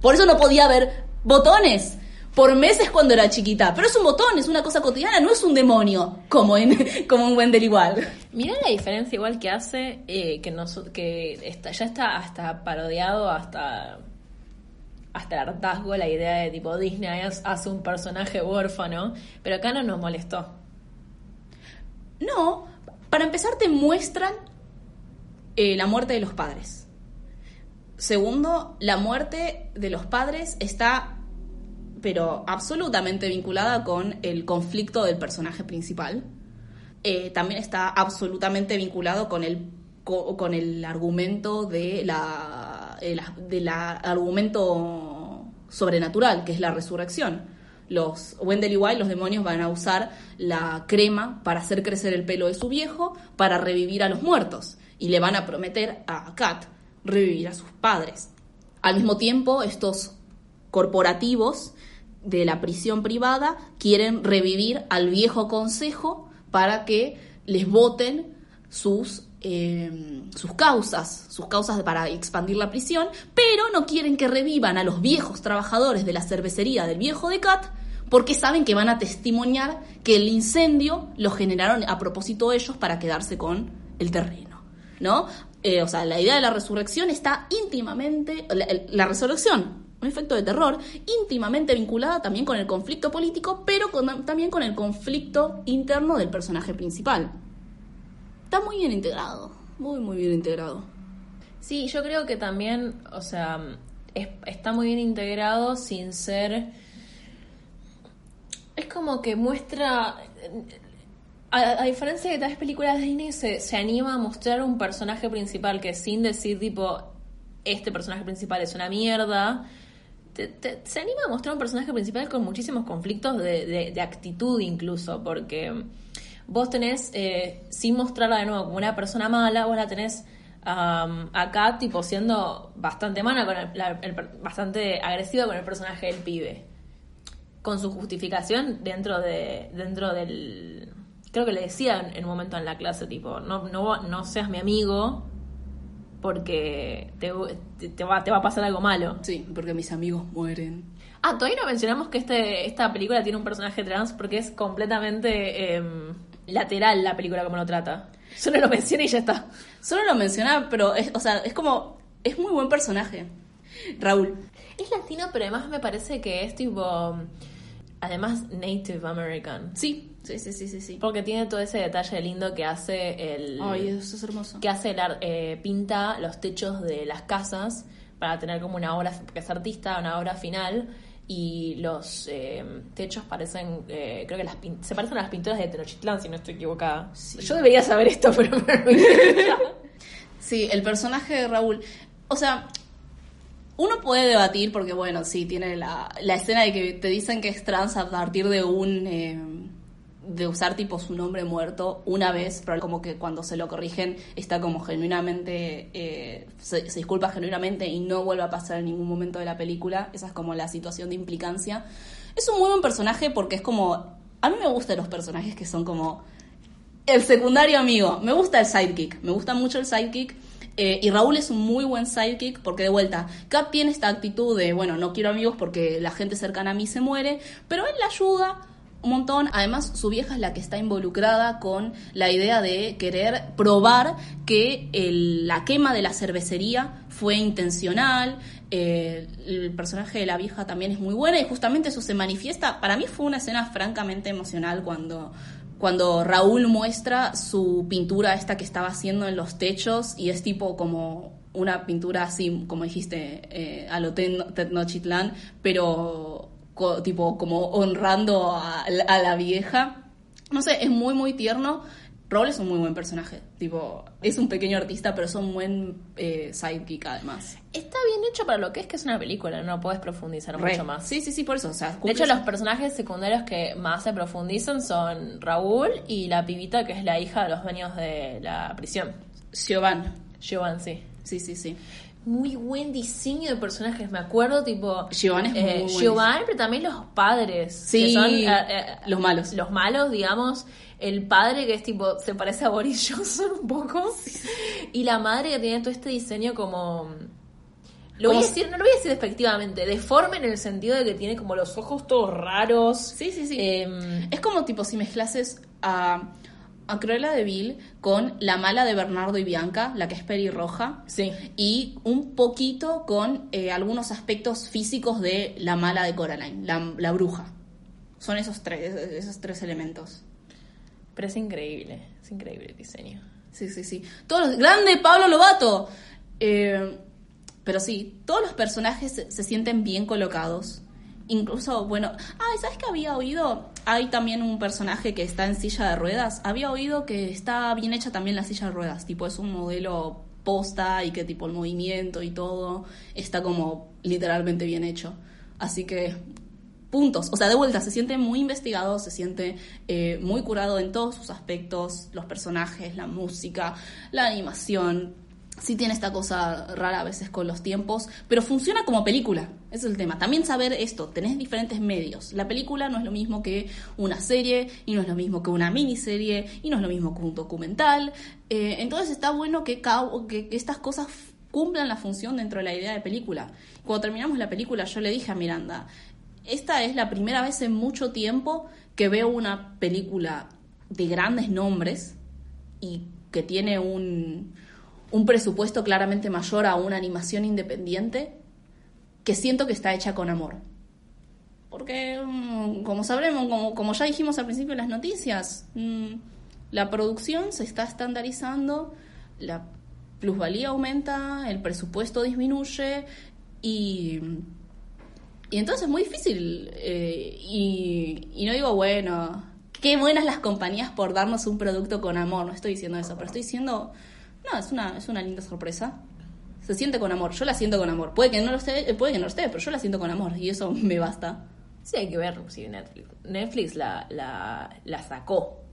Por eso no podía haber botones. Por meses cuando era chiquita. Pero es un botón, es una cosa cotidiana, no es un demonio, como en, como en Wendell igual. Mirá la diferencia igual que hace, eh, que, nos, que está, ya está hasta parodiado, hasta hasta el hartazgo la idea de tipo Disney hace un personaje huérfano, pero acá no nos molestó. No, para empezar te muestran eh, la muerte de los padres. Segundo, la muerte de los padres está, pero absolutamente vinculada con el conflicto del personaje principal. Eh, también está absolutamente vinculado con el, con el argumento de la, de la argumento sobrenatural, que es la resurrección los Wendell y los demonios, van a usar la crema para hacer crecer el pelo de su viejo para revivir a los muertos. Y le van a prometer a Kat revivir a sus padres. Al mismo tiempo, estos corporativos de la prisión privada quieren revivir al viejo consejo para que les voten sus, eh, sus causas, sus causas para expandir la prisión, pero no quieren que revivan a los viejos trabajadores de la cervecería del viejo de Cat, porque saben que van a testimoniar que el incendio lo generaron a propósito ellos para quedarse con el terreno, ¿no? Eh, o sea, la idea de la resurrección está íntimamente, la, resurrección, un efecto de terror, íntimamente vinculada también con el conflicto político, pero también con el conflicto interno del personaje principal. Está muy bien integrado, muy, muy bien integrado. Sí, yo creo que también, o sea, está muy bien integrado sin ser... Es como que muestra a, diferencia de otras películas de Disney, se, anima a mostrar un personaje principal que sin decir, tipo, este personaje principal es una mierda, se anima a mostrar un personaje principal con muchísimos conflictos de, actitud incluso, porque vos tenés, eh, sin mostrarla de nuevo como una persona mala, vos la tenés acá tipo siendo bastante mala, con bastante agresiva con el personaje del pibe. Con su justificación dentro de dentro del creo que le decían en un momento en la clase, tipo, no, no, no seas mi amigo porque te, te, va, te va a pasar algo malo. Sí, porque mis amigos mueren. Ah, todavía no mencionamos que este, esta película tiene un personaje trans porque es completamente em, lateral la película como lo trata. Solo lo menciona y ya está. Solo lo menciona, pero es, o sea, es como, es muy buen personaje. Raúl. Es latino, pero además me parece que es tipo, además Native American. Sí, Sí, sí, sí, sí, Porque tiene todo ese detalle lindo que hace el... Ay, eso es hermoso. Que hace el, eh, pinta los techos de las casas para tener como una obra, porque es artista, una obra final y los eh, techos parecen, eh, creo que las se parecen a las pinturas de Tenochtitlán, si no estoy equivocada. Yo debería saber esto, pero... sí, el personaje de Raúl, o sea, uno puede debatir porque, bueno, sí, tiene la, la escena de que te dicen que es trans a partir de un de usar tipo su nombre muerto una vez, pero como que cuando se lo corrigen está como genuinamente, eh, se, disculpa genuinamente y no vuelve a pasar en ningún momento de la película. Esa es como la situación de implicancia. Es un muy buen personaje porque es como... A mí me gustan los personajes que son como el secundario amigo. Me gusta el sidekick, me gusta mucho el sidekick. Eh, y Raúl es un muy buen sidekick porque de vuelta, Cap tiene esta actitud de, bueno, no quiero amigos porque la gente cercana a mí se muere, pero él la ayuda, un montón. Además, su vieja es la que está involucrada con la idea de querer probar que la quema de la cervecería fue intencional. Eh, el personaje de la vieja también es muy buena y justamente eso se manifiesta. Para mí fue una escena francamente emocional cuando cuando Raúl muestra su pintura esta que estaba haciendo en los techos y es tipo como una pintura así, como dijiste, eh, a lo pero tipo como honrando a, la vieja. No sé, es muy, muy tierno. Roll es un muy buen personaje. Tipo, es un pequeño artista, pero es un buen eh, sidekick además. Está bien hecho para lo que es que es una película, no puedes profundizar mucho más. Sí, sí, sí, por eso. O sea, de hecho, los personajes secundarios que más se profundizan son Raúl y la pibita que es la hija de los dueños de la prisión. Giovanni. Giovanni, sí. Sí, sí, sí muy buen diseño de personajes, me acuerdo, tipo... Giovanni es muy eh, Giovanni, pero también los padres. Sí, que son, eh, eh, los malos. Los malos, digamos. El padre que es tipo, se parece a Boris Johnson un poco. Y la madre que tiene todo este diseño como... Lo voy a decir, no lo voy a decir despectivamente, deforme en el sentido de que tiene como los ojos todos raros. Sí, sí, sí. Em, Es como tipo si mezclases a, a Cruella de Vil con la mala de Bernardo y Bianca, la que es pelirroja. sí. Y un poquito con eh, algunos aspectos físicos de la mala de Coraline, la, la bruja. Son esos tres, esos tres elementos. Pero es increíble, es increíble el diseño. Sí, sí, sí. Todos los- ¡Grande Pablo Lobato! Eh, pero sí, todos los personajes se, sienten bien colocados. Incluso, bueno, ay, ¿sabes qué había oído? Hay también un personaje que está en silla de ruedas. Había oído que está bien hecha también la silla de ruedas. Tipo, es un modelo posta y que tipo el movimiento y todo está como literalmente bien hecho. Así que puntos. O sea, de vuelta, se siente muy investigado, se siente eh, muy curado en todos sus aspectos, los personajes, la música, la animación. Sí tiene esta cosa rara a veces con los tiempos, pero funciona como película. Ese es el tema. También saber esto, tenés diferentes medios. La película no es lo mismo que una serie, y no es lo mismo que una miniserie, y no es lo mismo que un documental. Eh, entonces está bueno que, estas cosas cumplan la función dentro de la idea de película. Cuando terminamos la película yo le dije a Miranda, esta es la primera vez en mucho tiempo que veo una película de grandes nombres y que tiene un, un presupuesto claramente mayor a una animación independiente que siento que está hecha con amor. Porque, mm, como sabremos, como, como ya dijimos al principio de las noticias, mm, la producción se está estandarizando, la plusvalía aumenta, el presupuesto disminuye y, y entonces es muy difícil. eh, y, y no digo, bueno, qué buenas las compañías por darnos un producto con amor, no estoy diciendo eso, pero estoy diciendo, no, es una, es una linda sorpresa. Se siente con amor, yo la siento con amor. Puede que no lo esté, eh, puede que no lo esté, pero yo la siento con amor y eso me basta. Sí, hay que ver si Netflix, Netflix la, la, la sacó.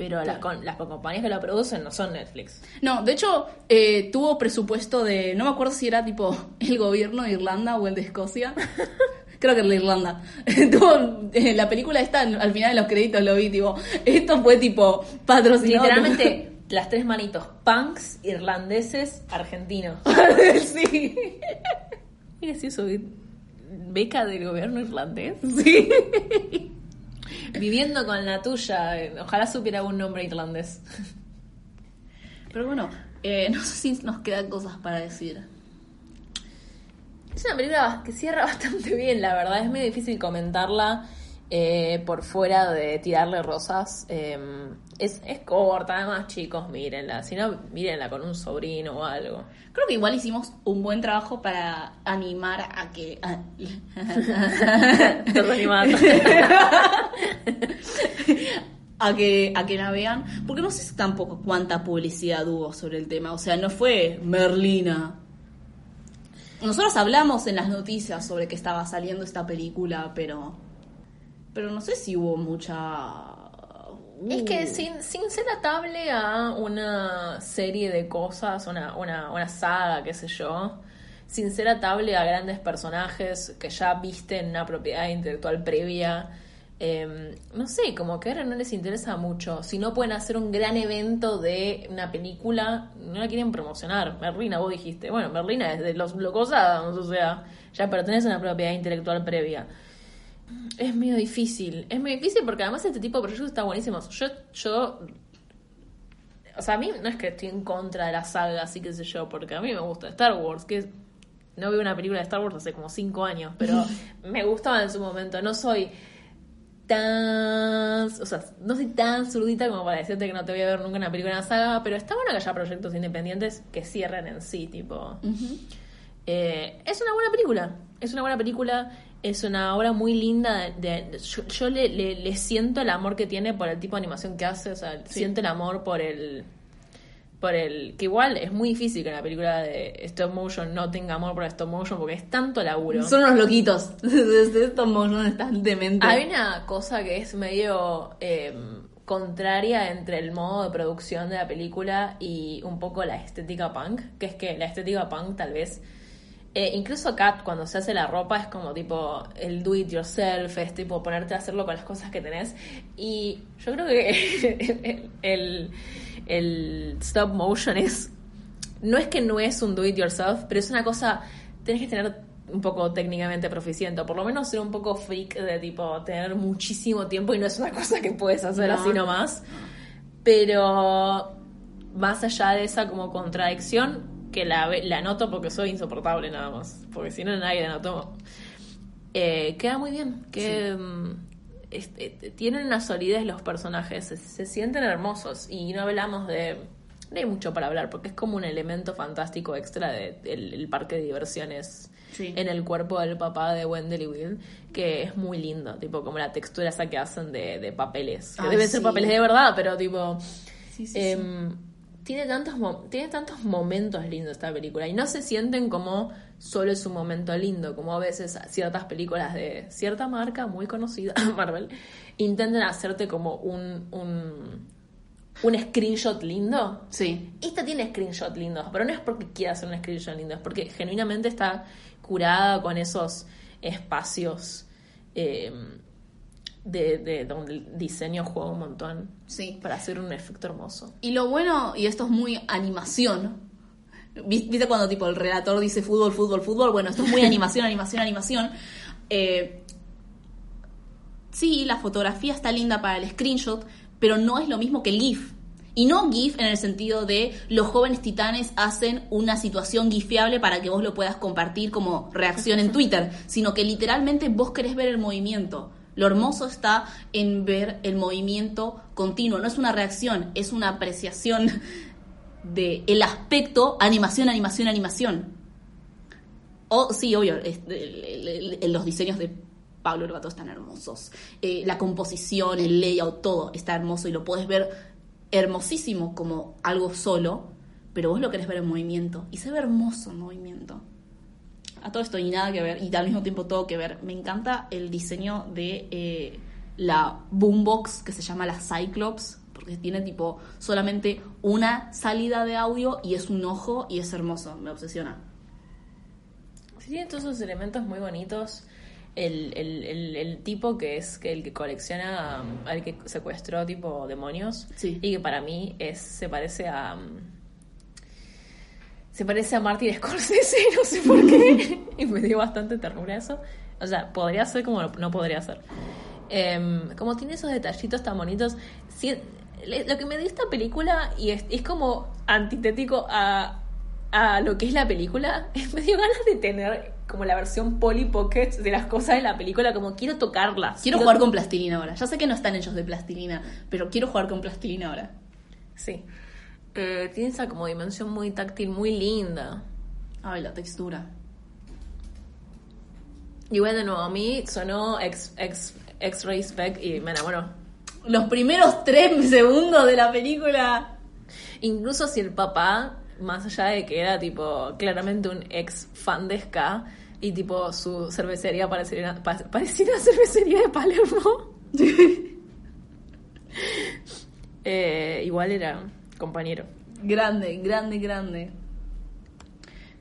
Pero las, con- las compañías que la producen no son Netflix. No, de hecho, eh, tuvo presupuesto de. No me acuerdo si era tipo el gobierno de Irlanda o el de Escocia. Creo que el de Irlanda. tuvo, eh, la película esta, al final de los créditos lo vi, tipo. Esto fue tipo patrocinado. Literalmente, las tres manitos, punks, irlandeses, argentinos. sí. ¿Qué es eso? ¿Beca del gobierno irlandés? Sí. Viviendo con la tuya. Ojalá supiera algún nombre irlandés. Pero bueno, eh, no sé si nos quedan cosas para decir. Es una película que cierra bastante bien, la verdad. Es muy difícil comentarla eh, por fuera de tirarle rosas. Eh, es, es corta, además, chicos, mírenla. Si no, mírenla con un sobrino o algo. Creo que igual hicimos un buen trabajo para animar a que. a- a que, a que la vean, porque no sé tampoco cuánta publicidad hubo sobre el tema, o sea, no fue Merlina. Nosotros hablamos en las noticias sobre que estaba saliendo esta película, pero pero no sé si hubo mucha Es que Uh. sin, sin ser atable a una serie de cosas, una, una, una saga, qué sé yo, sin ser atable a grandes personajes que ya visten una propiedad intelectual previa, eh, no sé, como que ahora no les interesa mucho. Si no pueden hacer un gran evento de una película, no la quieren promocionar. Merlina, vos dijiste, bueno, Merlina es de los Locos Adams, o sea, ya pertenece a una propiedad intelectual previa. Es medio difícil. Es medio difícil porque además este tipo de proyectos está buenísimos. Yo, yo. O sea, a mí no es que estoy en contra de la saga, así que sé yo, porque a mí me gusta Star Wars, que es- no veo una película de Star Wars hace como cinco años, pero me gustaba en su momento. No soy tan. O sea, no soy tan zurdita como para decirte que no te voy a ver nunca una película de la saga, pero está bueno que haya proyectos independientes que cierren en sí, tipo. Eh, es una buena película. Es una buena película. Es una obra muy linda. De, de- yo yo le, le- le siento el amor que tiene por el tipo de animación que hace. O sea, siento el amor por el. Por el. Que igual es muy difícil que una película de stop motion no tenga amor por el stop motion porque es tanto laburo. Son unos loquitos. Estos monos están dementes. Hay una cosa que es medio eh, contraria entre el modo de producción de la película y un poco la estética punk, que es que la estética punk tal vez, eh, incluso Kat cuando se hace la ropa es como tipo el do it yourself, es tipo ponerte a hacerlo con las cosas que tenés y yo creo que el, el stop motion es no es que no es un do it yourself, pero es una cosa, tenés que tener un poco técnicamente proficiente, o por lo menos ser un poco freak de tipo tener muchísimo tiempo y no es una cosa que puedes hacer No. así nomás. Pero más allá de esa como contradicción, que la, la noto porque soy insoportable nada más, porque si no nadie la notó. Eh, queda muy bien, que mm, este, tienen una solidez los personajes, se, se sienten hermosos y no hablamos de... No hay mucho para hablar porque es como un elemento fantástico extra del de, el- el parque de diversiones Sí. en el cuerpo del papá de Wendell y Will, que es muy lindo, tipo como la textura esa que hacen de, de papeles, que deben ser papeles de verdad, pero tipo... Sí, sí, em, Tiene tantos, tiene tantos momentos lindos esta película y no se sienten como solo es un momento lindo, como a veces ciertas películas de cierta marca muy conocida, Marvel, intentan hacerte como un, un, un screenshot lindo. Sí. Esta tiene screenshot lindos, pero no es porque quiera hacer un screenshot lindo, es porque genuinamente está curada con esos espacios eh, de, de donde el diseño juega un montón Sí. para hacer un efecto hermoso. Y lo bueno, y esto es muy animación. ¿Vis- ¿Viste cuando tipo el relator dice fútbol, fútbol, fútbol? Bueno, esto es muy animación, animación, animación. Eh, sí, la fotografía está linda para el screenshot, pero no es lo mismo que el GIF. Y no GIF en el sentido de los jóvenes titanes hacen una situación gifeable para que vos lo puedas compartir como reacción en Twitter, sino que literalmente vos querés ver el movimiento. Lo hermoso está en ver el movimiento continuo. No es una reacción, es una apreciación de el aspecto animación, animación, animación. O, sí, obvio, los diseños de Pablo Orgato están hermosos. Eh, la composición, el layout, todo está hermoso y lo puedes ver hermosísimo como algo solo, pero vos lo querés ver en movimiento. Y se ve hermoso en movimiento. A todo esto y nada que ver, y al mismo tiempo todo que ver. Me encanta el diseño de eh, la boombox que se llama la Cyclops, porque tiene tipo solamente una salida de audio y es un ojo y es hermoso, me obsesiona. Sí, tiene todos esos elementos muy bonitos. El, el, el, el tipo que es que el que colecciona um, al que secuestró tipo demonios Sí. y que para mí es se parece a um, se parece a Martin Scorsese no sé por qué y me dio bastante ternura eso o sea podría ser como no, podría ser Em, como tiene esos detallitos tan bonitos le- lo que me dio esta película y es, es como antitético a, a lo que es la película me dio ganas de tener como la versión Polly Pocket de las cosas de la película como quiero tocarlas Quiero jugar con plastilina ahora. Ya sé que no están hechos de plastilina, pero quiero jugar con plastilina ahora. sí Eh, tiene esa como dimensión muy táctil muy linda Ay, la textura. igual de nuevo a mí sonó X, X, X-Ray Spec y me enamoró Los primeros tres segundos de la película. Incluso si el papá, más allá de que era tipo claramente un ex fan de Ska y tipo su cervecería pareciera, pa- parecía una cervecería de Palermo. Eh, igual era compañero. Grande, grande, grande.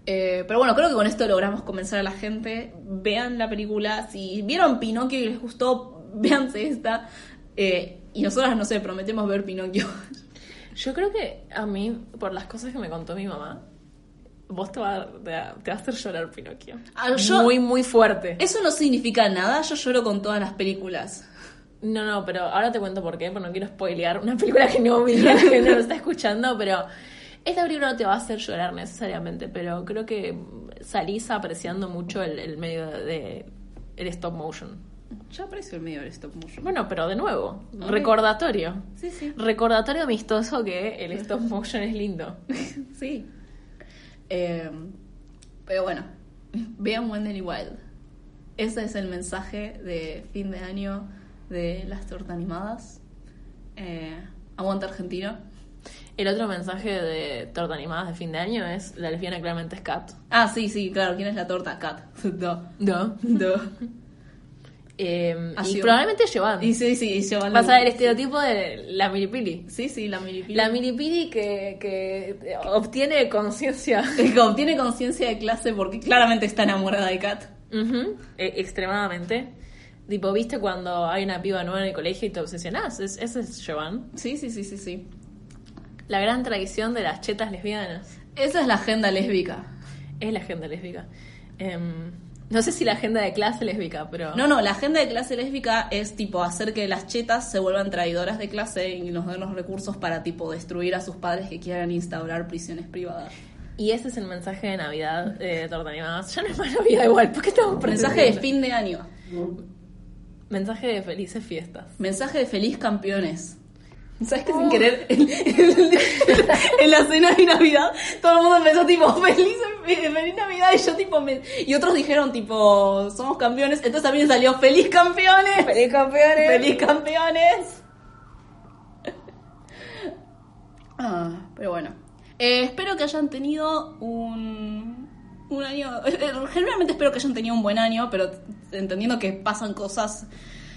Eh, pero bueno, creo que con esto logramos convencer a la gente. Vean la película. Si vieron Pinocchio y les gustó, véanse esta. Eh, y nosotras, no sé, prometemos ver Pinocchio. Yo creo que a mí, por las cosas que me contó mi mamá, vos te va, a- te va- te va a hacer llorar Pinocchio. Ah, yo- Muy, muy fuerte. Eso no significa nada. Yo lloro con todas las películas. No, no, pero ahora te cuento por qué, porque no quiero spoilear una película que no vi, gente no lo está escuchando, pero esta película no te va a hacer llorar necesariamente, pero creo que salís apreciando mucho el, el medio de el stop motion. Ya aprecio el medio del stop motion. Bueno, pero de nuevo, recordatorio. Sí, sí. Recordatorio amistoso que el stop motion es lindo. Sí. Eh, pero bueno, vean Wendell y Wild. Ese es el mensaje de fin de año de las tortas animadas. Eh, aguanta Argentino. El otro mensaje de torta animadas de fin de año es la lesbiana claramente es Kat. Ah, sí, sí, claro. ¿Quién es la torta? No. No. Eh, Así y probablemente Giovanni. Y sí, sí, Giovanni. Vas a ver el estereotipo de la milipili. Sí, sí, la milipili. La milipili que, que obtiene conciencia Como tiene conciencia de clase porque claramente está enamorada de Kat. E- extremadamente. Tipo, ¿viste cuando hay una piba nueva en el colegio y te obsesionás? Es, ese es Jovan. Sí, sí, sí, sí, sí. La gran tradición de las chetas lesbianas. Esa es la agenda lésbica. Es la agenda lésbica. Em, no sé si la agenda de clase lésbica, pero... No, no, la agenda de clase lésbica es tipo hacer que las chetas se vuelvan traidoras de clase y nos den los recursos para tipo destruir a sus padres que quieran instaurar prisiones privadas. Y ese es el mensaje de Navidad de Torta Animadas. Ya no es más Navidad igual, ¿por qué estamos Mensaje de fin de año. Mensaje de felices fiestas. Mensaje de feliz campeones. ¿Sabes que sin querer en, en- en la cena de Navidad todo el mundo empezó tipo feliz, feliz Navidad y yo tipo me- y otros dijeron tipo somos campeones entonces también salió feliz campeones ¡Feliz campeones! feliz campeones Ah, pero bueno Eh, espero que hayan tenido un un año eh, eh, generalmente espero que hayan tenido un buen año pero entendiendo que pasan cosas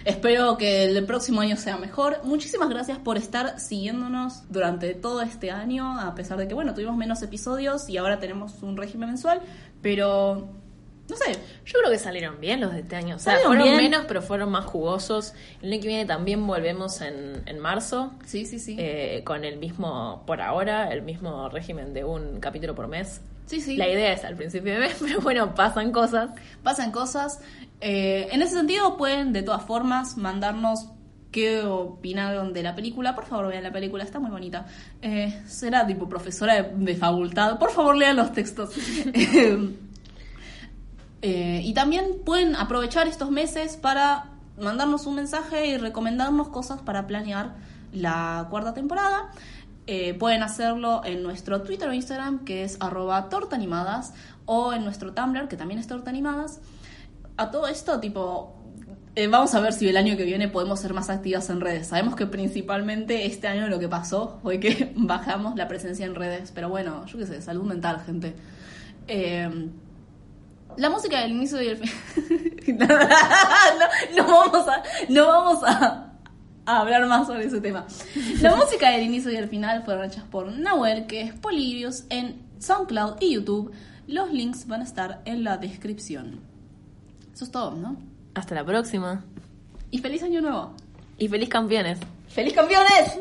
Espero que el próximo año sea mejor. Muchísimas gracias por estar siguiéndonos durante todo este año, a pesar de que, bueno, tuvimos menos episodios y ahora tenemos un régimen mensual, pero, no sé, Yo creo que salieron bien los de este año. O sea, Salieron fueron bien. menos, pero fueron más jugosos. El año que viene también volvemos en, en marzo. sí, sí, sí. eh, con el mismo, por ahora, el mismo régimen de un capítulo por mes. Sí, sí. La idea es al principio de mes, pero bueno, pasan cosas. Pasan cosas. Eh, en ese sentido, pueden de todas formas mandarnos qué opinaron de la película. Por favor, vean la película, está muy bonita. Eh, será tipo profesora de, de facultad. Por favor, lean los textos. Eh, y también pueden aprovechar estos meses para mandarnos un mensaje y recomendarnos cosas para planear la cuarta temporada. Eh, pueden hacerlo en nuestro Twitter o Instagram, que es arroba tortaanimadas, o en nuestro Tumblr, que también es tortaanimadas. A todo esto, tipo, eh, vamos a ver si el año que viene podemos ser más activas en redes. Sabemos que principalmente este año lo que pasó fue que bajamos la presencia en redes, pero bueno, yo qué sé, salud mental, gente. Eh, la música del inicio y el fin. no vamos a, no vamos a, a hablar más sobre ese tema. La música del inicio y el final fueron hechas por Nahuel, que es Polivius, en SoundCloud y YouTube. Los links van a estar en la descripción. Eso es todo, ¿no? Hasta la próxima. Y feliz año nuevo. Y feliz campeones. ¡Feliz campeones!